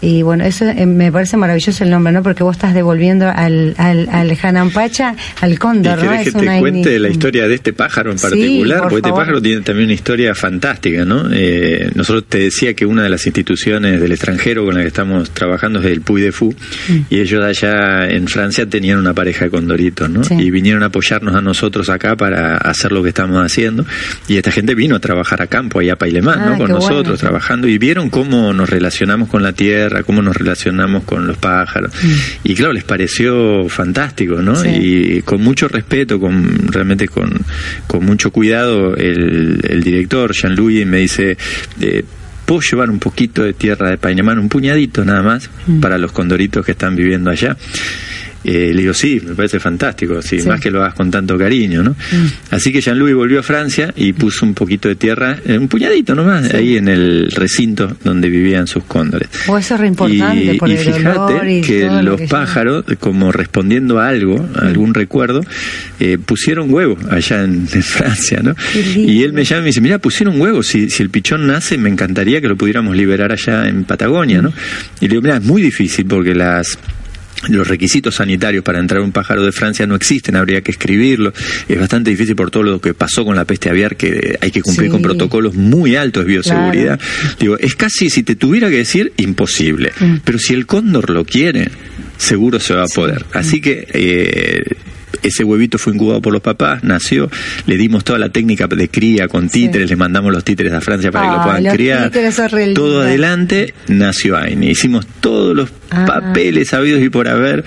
Y bueno, eso eh, me parece maravilloso el nombre, ¿no? Porque vos estás devolviendo al, al, al Hanampacha, al cóndor, Y que ¿no? deje Es te cuente la historia de este pájaro en Sí, particular, por porque este pájaro tiene también una historia fantástica, ¿no? Eh, nosotros te decía que una de las instituciones del extranjero con la que estamos trabajando es el Puy de Fou, Mm. y ellos allá en Francia tenían una pareja de condoritos, ¿no? Sí. Y vinieron a apoyarnos a nosotros acá para hacer lo que estamos haciendo, y esta gente vino a trabajar a campo, allá a Pailemán, Ah, ¿no? Con qué bueno. nosotros, trabajando, y vieron cómo nos relacionamos con la tierra, cómo nos relacionamos con los pájaros, y claro, les pareció fantástico, ¿no? Mm. Sí. Y con mucho respeto, con realmente con, con mucho cuidado, el, el director Jean-Louis me dice, eh, ¿puedo llevar un poquito de tierra de Painamán, un puñadito nada más, Mm. para los condoritos que están viviendo allá? Eh, le digo, sí, me parece fantástico, sí, Sí. más que lo hagas con tanto cariño, ¿no? Así que Jean-Louis volvió a Francia y puso un poquito de tierra, eh, un puñadito nomás, ahí en el recinto donde vivían sus cóndores. Oh, eso es re importante, Y, por y el fíjate y que lo los que pájaros, como respondiendo a algo, a algún recuerdo, eh, pusieron huevo allá en, en Francia, ¿no? Y él me llama y me dice, mira, pusieron huevo, si, si el pichón nace, me encantaría que lo pudiéramos liberar allá en Patagonia, ¿no? Y le digo, mira, es muy difícil porque las los requisitos sanitarios para entrar un pájaro de Francia no existen, habría que escribirlo. Es bastante difícil por todo lo que pasó con la peste aviar, que hay que cumplir Sí. con protocolos muy altos de bioseguridad. Digo, es casi, si te tuviera que decir, imposible. Mm. Pero si el cóndor lo quiere, seguro se va a poder. Así que... eh, ese huevito fue incubado por los papás, nació, le dimos toda la técnica de cría con títeres, le mandamos los títeres a Francia para que lo puedan criar. Todo adelante nació Aini. Hicimos todos los Ah. papeles sabidos y por haber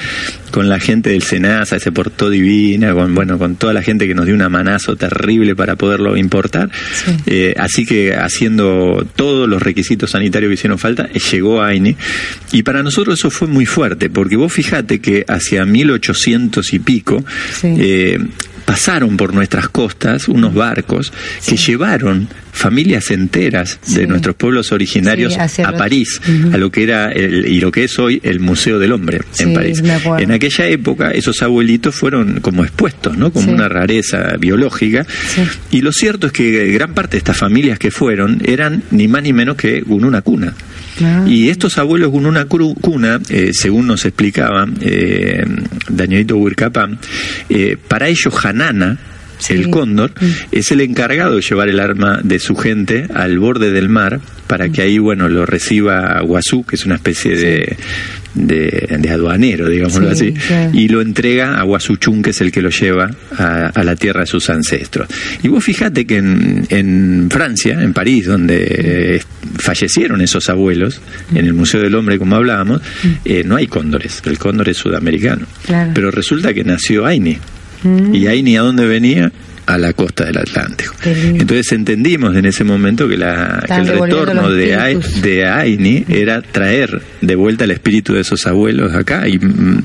con la gente del Senasa, se portó divina, con bueno, con toda la gente que nos dio un manazo terrible para poderlo importar. Sí. Eh, así que haciendo todos los requisitos sanitarios que hicieron falta, llegó Aini. Y para nosotros eso fue muy fuerte, porque vos fijate que hacia 1800 y pico, Sí. eh, pasaron por nuestras costas unos barcos que llevaron familias enteras de Sí. nuestros pueblos originarios Sí, a París, a lo que era el- y lo que es hoy el Museo del Hombre en París. En aquella época esos abuelitos fueron como expuestos, ¿no? Como una rareza biológica. Y lo cierto es que gran parte de estas familias que fueron eran ni más ni menos que Gununa Cuna. Y estos abuelos Gununa Cru- Cuna, eh, según nos explicaba eh, Danielito Huircapán, eh, para ellos Hanana, Sí. el cóndor, Mm. es el encargado de llevar el arma de su gente al borde del mar para que ahí, bueno, lo reciba Guazú, que es una especie de, de, de aduanero, digámoslo Sí, así, sí. y lo entrega a Guazuchún, que es el que lo lleva a, a la tierra de sus ancestros. Y vos fijate que en, en Francia, en París, donde eh, fallecieron esos abuelos, en el Museo del Hombre, como hablábamos, eh, no hay cóndores, el cóndor es sudamericano. Claro. Pero resulta que nació Aini. ¿Y Aini a dónde venía? A la costa del Atlántico. Entonces entendimos en ese momento que, la, que el retorno de, de Aini era traer de vuelta el espíritu de esos abuelos acá. Y mm,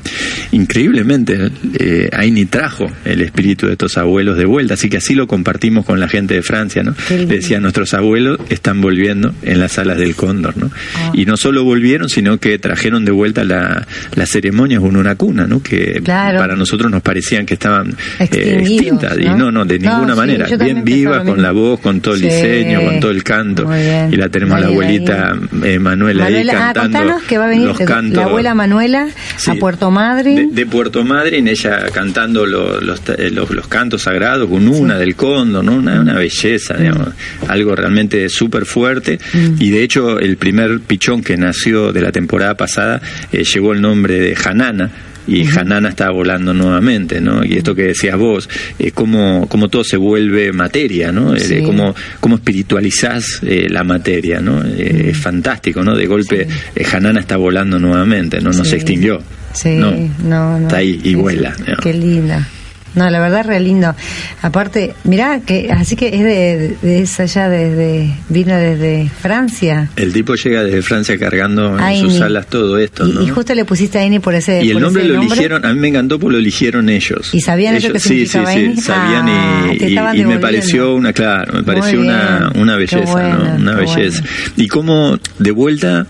increíblemente, eh, Aini trajo el espíritu de estos abuelos de vuelta. Así que así lo compartimos con la gente de Francia. ¿no? Decía, nuestros abuelos están volviendo en las alas del cóndor. ¿no? Ah. Y no solo volvieron, sino que trajeron de vuelta la, las ceremonias una cuna, ¿no? que Claro. para nosotros nos parecían que estaban eh, extintas. Y ¿no? no, no, de ninguna manera. Bien viva, con la voz, con todo el Sí. diseño, con todo el canto. Y la tenemos a la abuelita eh, Manuela, Manuela, ahí ah, cantando contanos que va a venir los la cantos. abuela Manuela Sí. a Puerto Madryn. De, de Puerto Madryn, ella cantando los, eh, los, los cantos sagrados, con una del cóndor, ¿no? una, una belleza, digamos, algo realmente súper fuerte. Mm. Y de hecho, el primer pichón que nació de la temporada pasada eh, llevó el nombre de Hanana. Y Hanana está volando nuevamente, ¿no? Y esto que decías vos, eh, cómo, cómo todo se vuelve materia, ¿no? Eh, Sí. cómo, cómo espiritualizás eh, la materia, ¿no? Eh, Es fantástico, ¿no? De golpe, eh, Hanana está volando nuevamente, ¿no? No Sí. se extinguió. Sí, no, no, no. Está ahí y Sí, vuela. sí. ¿no? Qué linda. No, la verdad, re lindo. Aparte, mirá, que así que es de, de esa allá desde, vino desde Francia. El tipo llega desde Francia cargando en sus alas todo esto, Y, ¿no? y justo le pusiste a Aini por ese Y el nombre lo nombre. eligieron, a mí me encantó porque lo eligieron ellos. ¿Y sabían ellos sí, significaba sí, Aini? sí, sabían Ah, y, y me pareció una, claro, me pareció una, una belleza, bueno, ¿no? Una belleza. bueno. Y cómo de vuelta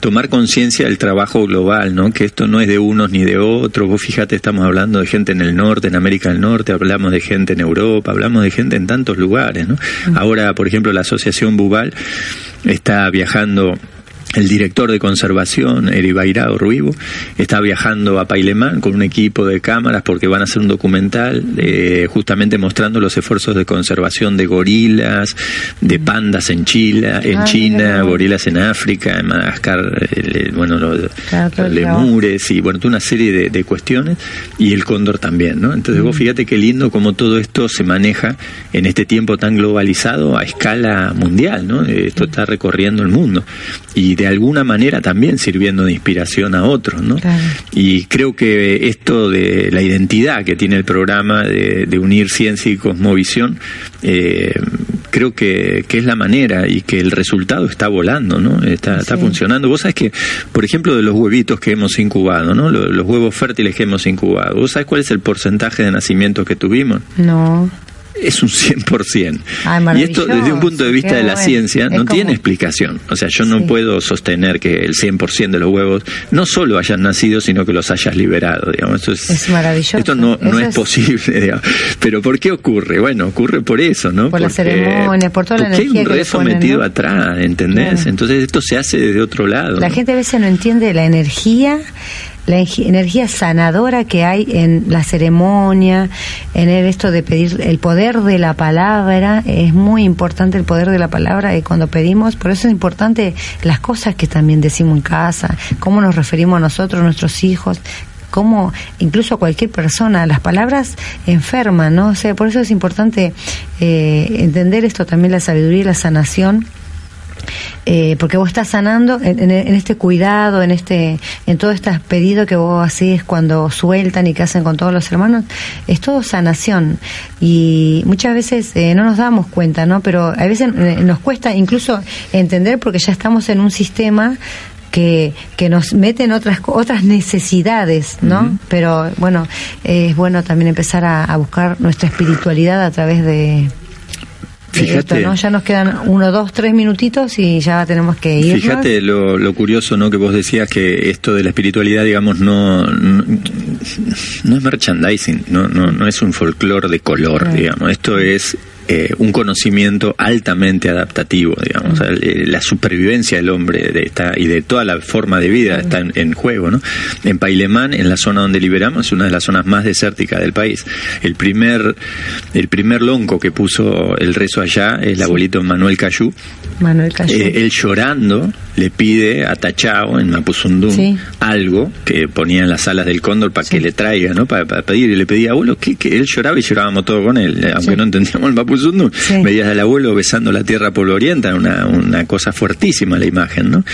tomar conciencia del trabajo global, ¿no? Que esto no es de unos ni de otros. Vos fíjate, estamos hablando de gente en el norte, en América del Norte, hablamos de gente en Europa, hablamos de gente en tantos lugares, ¿no? Ahora, por ejemplo, la Asociación Bubal está viajando el director de conservación, Eribairao Ruivo, está viajando a Pailemán con un equipo de cámaras porque van a hacer un documental eh, justamente mostrando los esfuerzos de conservación de gorilas, de pandas en Chile, en Ah, China, mira. gorilas en África, en Madagascar, el- el- bueno, los, Claro, lemures y bueno, toda una serie de, de cuestiones y el cóndor también, ¿no? Entonces Mm. vos fíjate qué lindo cómo todo esto se maneja en este tiempo tan globalizado a escala mundial, ¿no? Eh, Esto está recorriendo el mundo y de alguna manera también sirviendo de inspiración a otros, ¿no? Claro. Y creo que esto de la identidad que tiene el programa de, de unir ciencia y cosmovisión, eh, creo que, que es la manera y que el resultado está volando, ¿no? Está, está funcionando. Vos sabés que, por ejemplo, de los huevitos que hemos incubado, ¿no? Los, los huevos fértiles que hemos incubado, ¿vos sabés cuál es el porcentaje de nacimientos que tuvimos? No. Es un 100%. Ay, y esto desde un punto de vista qué de la bueno. ciencia Es no como- tiene explicación. O sea, yo no Sí. puedo sostener que el 100% de los huevos no solo hayan nacido, sino que los hayas liberado. Digamos. Esto es, Es maravilloso. Esto no, no es, es- posible. digamos. Pero ¿por qué ocurre? Bueno, ocurre por eso, ¿no? Por las ceremonias, por toda la porque hay energía un rezo ponen, metido ¿no? atrás, ¿entendés? Claro. Entonces esto se hace desde otro lado. La ¿no? gente a veces no entiende la energía la energía sanadora que hay en la ceremonia, en el esto de pedir el poder de la palabra, es muy importante el poder de la palabra y cuando pedimos, por eso es importante las cosas que también decimos en casa, cómo nos referimos a nosotros, nuestros hijos, cómo incluso a cualquier persona, las palabras enferman, ¿no? O sea, por eso es importante eh, entender esto también, la sabiduría y la sanación eh, porque vos estás sanando en, en- en este cuidado, en este, en todo este pedido que vos hacés cuando sueltan y que hacen con todos los hermanos, es todo sanación y muchas veces eh, no nos damos cuenta, ¿no? Pero a veces eh, nos cuesta incluso entender porque ya estamos en un sistema que, que nos mete en otras otras necesidades, ¿no? Pero bueno, eh, es bueno también empezar a, a buscar nuestra espiritualidad a través de Fíjate. esto, ¿no? Ya nos quedan uno, dos, tres minutitos y ya tenemos que ir. Fíjate lo, lo curioso, ¿no? Que vos decías que esto de la espiritualidad, digamos, no, no, no es merchandising, no, no, no es un folclore de color, Claro. digamos. Esto es eh, un conocimiento altamente adaptativo, digamos. O sea, la supervivencia del hombre de esta, y de toda la forma de vida está en, en juego, ¿no? En Pailemán, en la zona donde liberamos, es una de las zonas más desérticas del país. El primer, el primer lonco que puso el rezo allá, el abuelito Manuel Cayú, Manuel Cayú. eh, él llorando le pide a Tachao en Mapuzundún Sí. algo que ponía en las alas del cóndor para que le traiga, ¿no? Para, para pedir. Y le pedía, abuelo, que, él lloraba y llorábamos todos con él, eh, aunque Sí. no entendíamos el Mapuzundún. Veías al abuelo besando la tierra polvorienta, una, una cosa fuertísima la imagen, ¿no?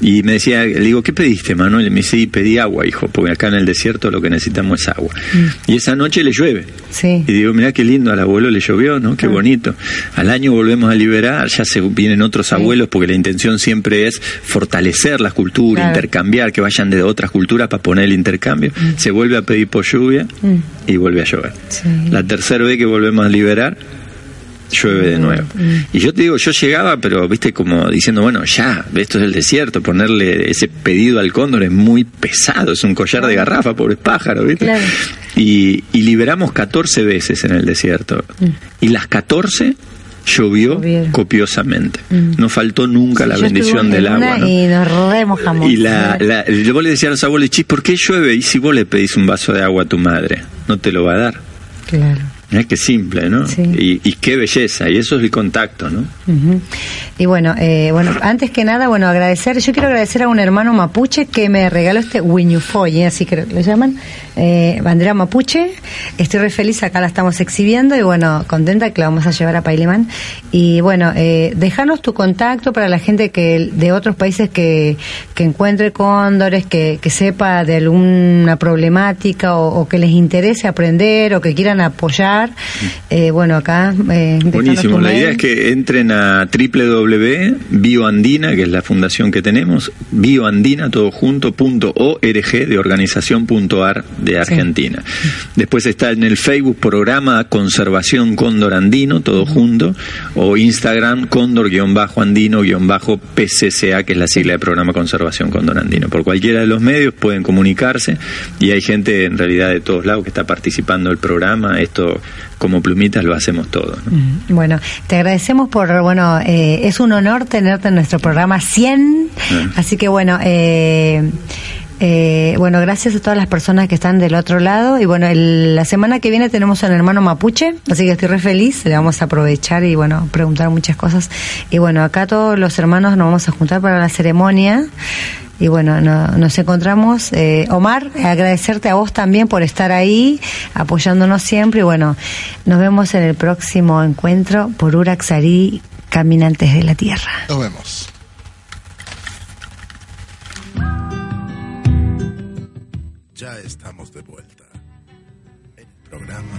Y me decía, le digo, ¿qué pediste, Manuel? Y me dice, "Sí, pedí agua, hijo, porque acá en el desierto lo que necesitamos es agua. Y esa noche le llueve. Mm. Sí. Y digo, mirá qué lindo, al abuelo le llovió, ¿no? Qué bonito. Al año volvemos a liberar, ya se vienen otros abuelos, porque la intención siempre es fortalecer la cultura, Claro. intercambiar, que vayan de otras culturas para poner el intercambio. Se vuelve a pedir por lluvia y vuelve a llover. Sí. La tercera vez que volvemos a liberar, llueve de nuevo. Y yo te digo, yo llegaba, pero viste, como diciendo, bueno, ya, esto es el desierto, ponerle ese pedido al cóndor es muy pesado, es un collar de garrafa, pobres pájaros, ¿viste? Claro. Y, y liberamos 14 veces en el desierto. Y las 14 llovió Llovieron. copiosamente. No faltó nunca la bendición del agua. ¿no? Y nos remojamos. Y la, la, yo le decía a los abuelos, chis, ¿por qué llueve? Y si vos le pedís un vaso de agua a tu madre, no te lo va a dar. Claro. Mirá qué simple, ¿no? Sí. Y, y qué belleza, y eso es el contacto, ¿no? Y bueno, eh, bueno, antes que nada, bueno, agradecer, yo quiero agradecer a un hermano mapuche que me regaló este Wiñufoy, ¿eh? así que lo llaman, eh, bandera mapuche. Estoy re feliz, acá la estamos exhibiendo y bueno, contenta que la vamos a llevar a Pailemán. Y bueno, eh, dejanos tu contacto para la gente que de otros países que, que encuentre cóndores, que, que sepa de alguna problemática o, o que les interese aprender o que quieran apoyar. Eh, bueno, acá... Eh, Buenísimo. La idea es que entren a www.bioandina, que es la fundación que tenemos, bioandina, todo junto, punto org, de organización.ar de Argentina. Después está en el Facebook programa Conservación Cóndor Andino, todo junto, o Instagram Cóndor-Andino-PCCA, que es la sigla de programa Conservación Cóndor Andino. Por cualquiera de los medios pueden comunicarse y hay gente en realidad de todos lados que está participando del programa. Esto como plumitas lo hacemos todo. ¿no? Bueno, te agradecemos por, bueno, eh, es un honor tenerte en nuestro programa 100, Ah. así que bueno, eh, eh, bueno, gracias a todas las personas que están del otro lado y bueno, el- la semana que viene tenemos a un hermano mapuche, así que estoy re feliz, le vamos a aprovechar y bueno, preguntar muchas cosas y bueno, acá todos los hermanos nos vamos a juntar para la ceremonia. Y bueno, no- nos encontramos. Eh, Omar, agradecerte a vos también por estar ahí, apoyándonos siempre. Y bueno, nos vemos en el próximo encuentro por Uraxarí, Caminantes de la Tierra. Nos vemos. Ya estamos de vuelta. El programa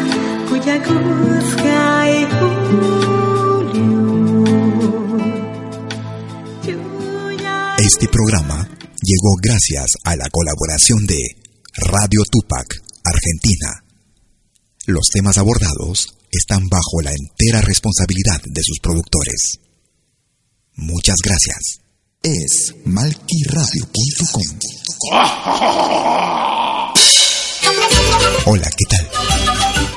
Este programa llegó gracias a la colaboración de Radio Tupac, Argentina. Los temas abordados están bajo la entera responsabilidad de sus productores. Muchas gracias. Es malquiradio.com. Hola, ¿qué tal?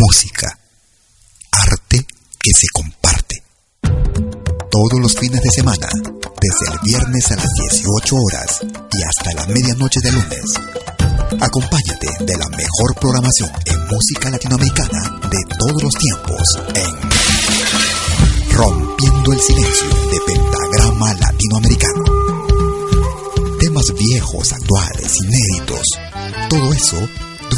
Música, arte que se comparte. Todos los fines de semana, desde el viernes a las 18 horas y hasta la medianoche de lunes. Acompáñate de la mejor programación en música latinoamericana de todos los tiempos en Rompiendo el Silencio de Pentagrama Latinoamericano. Temas viejos, actuales, inéditos. Todo eso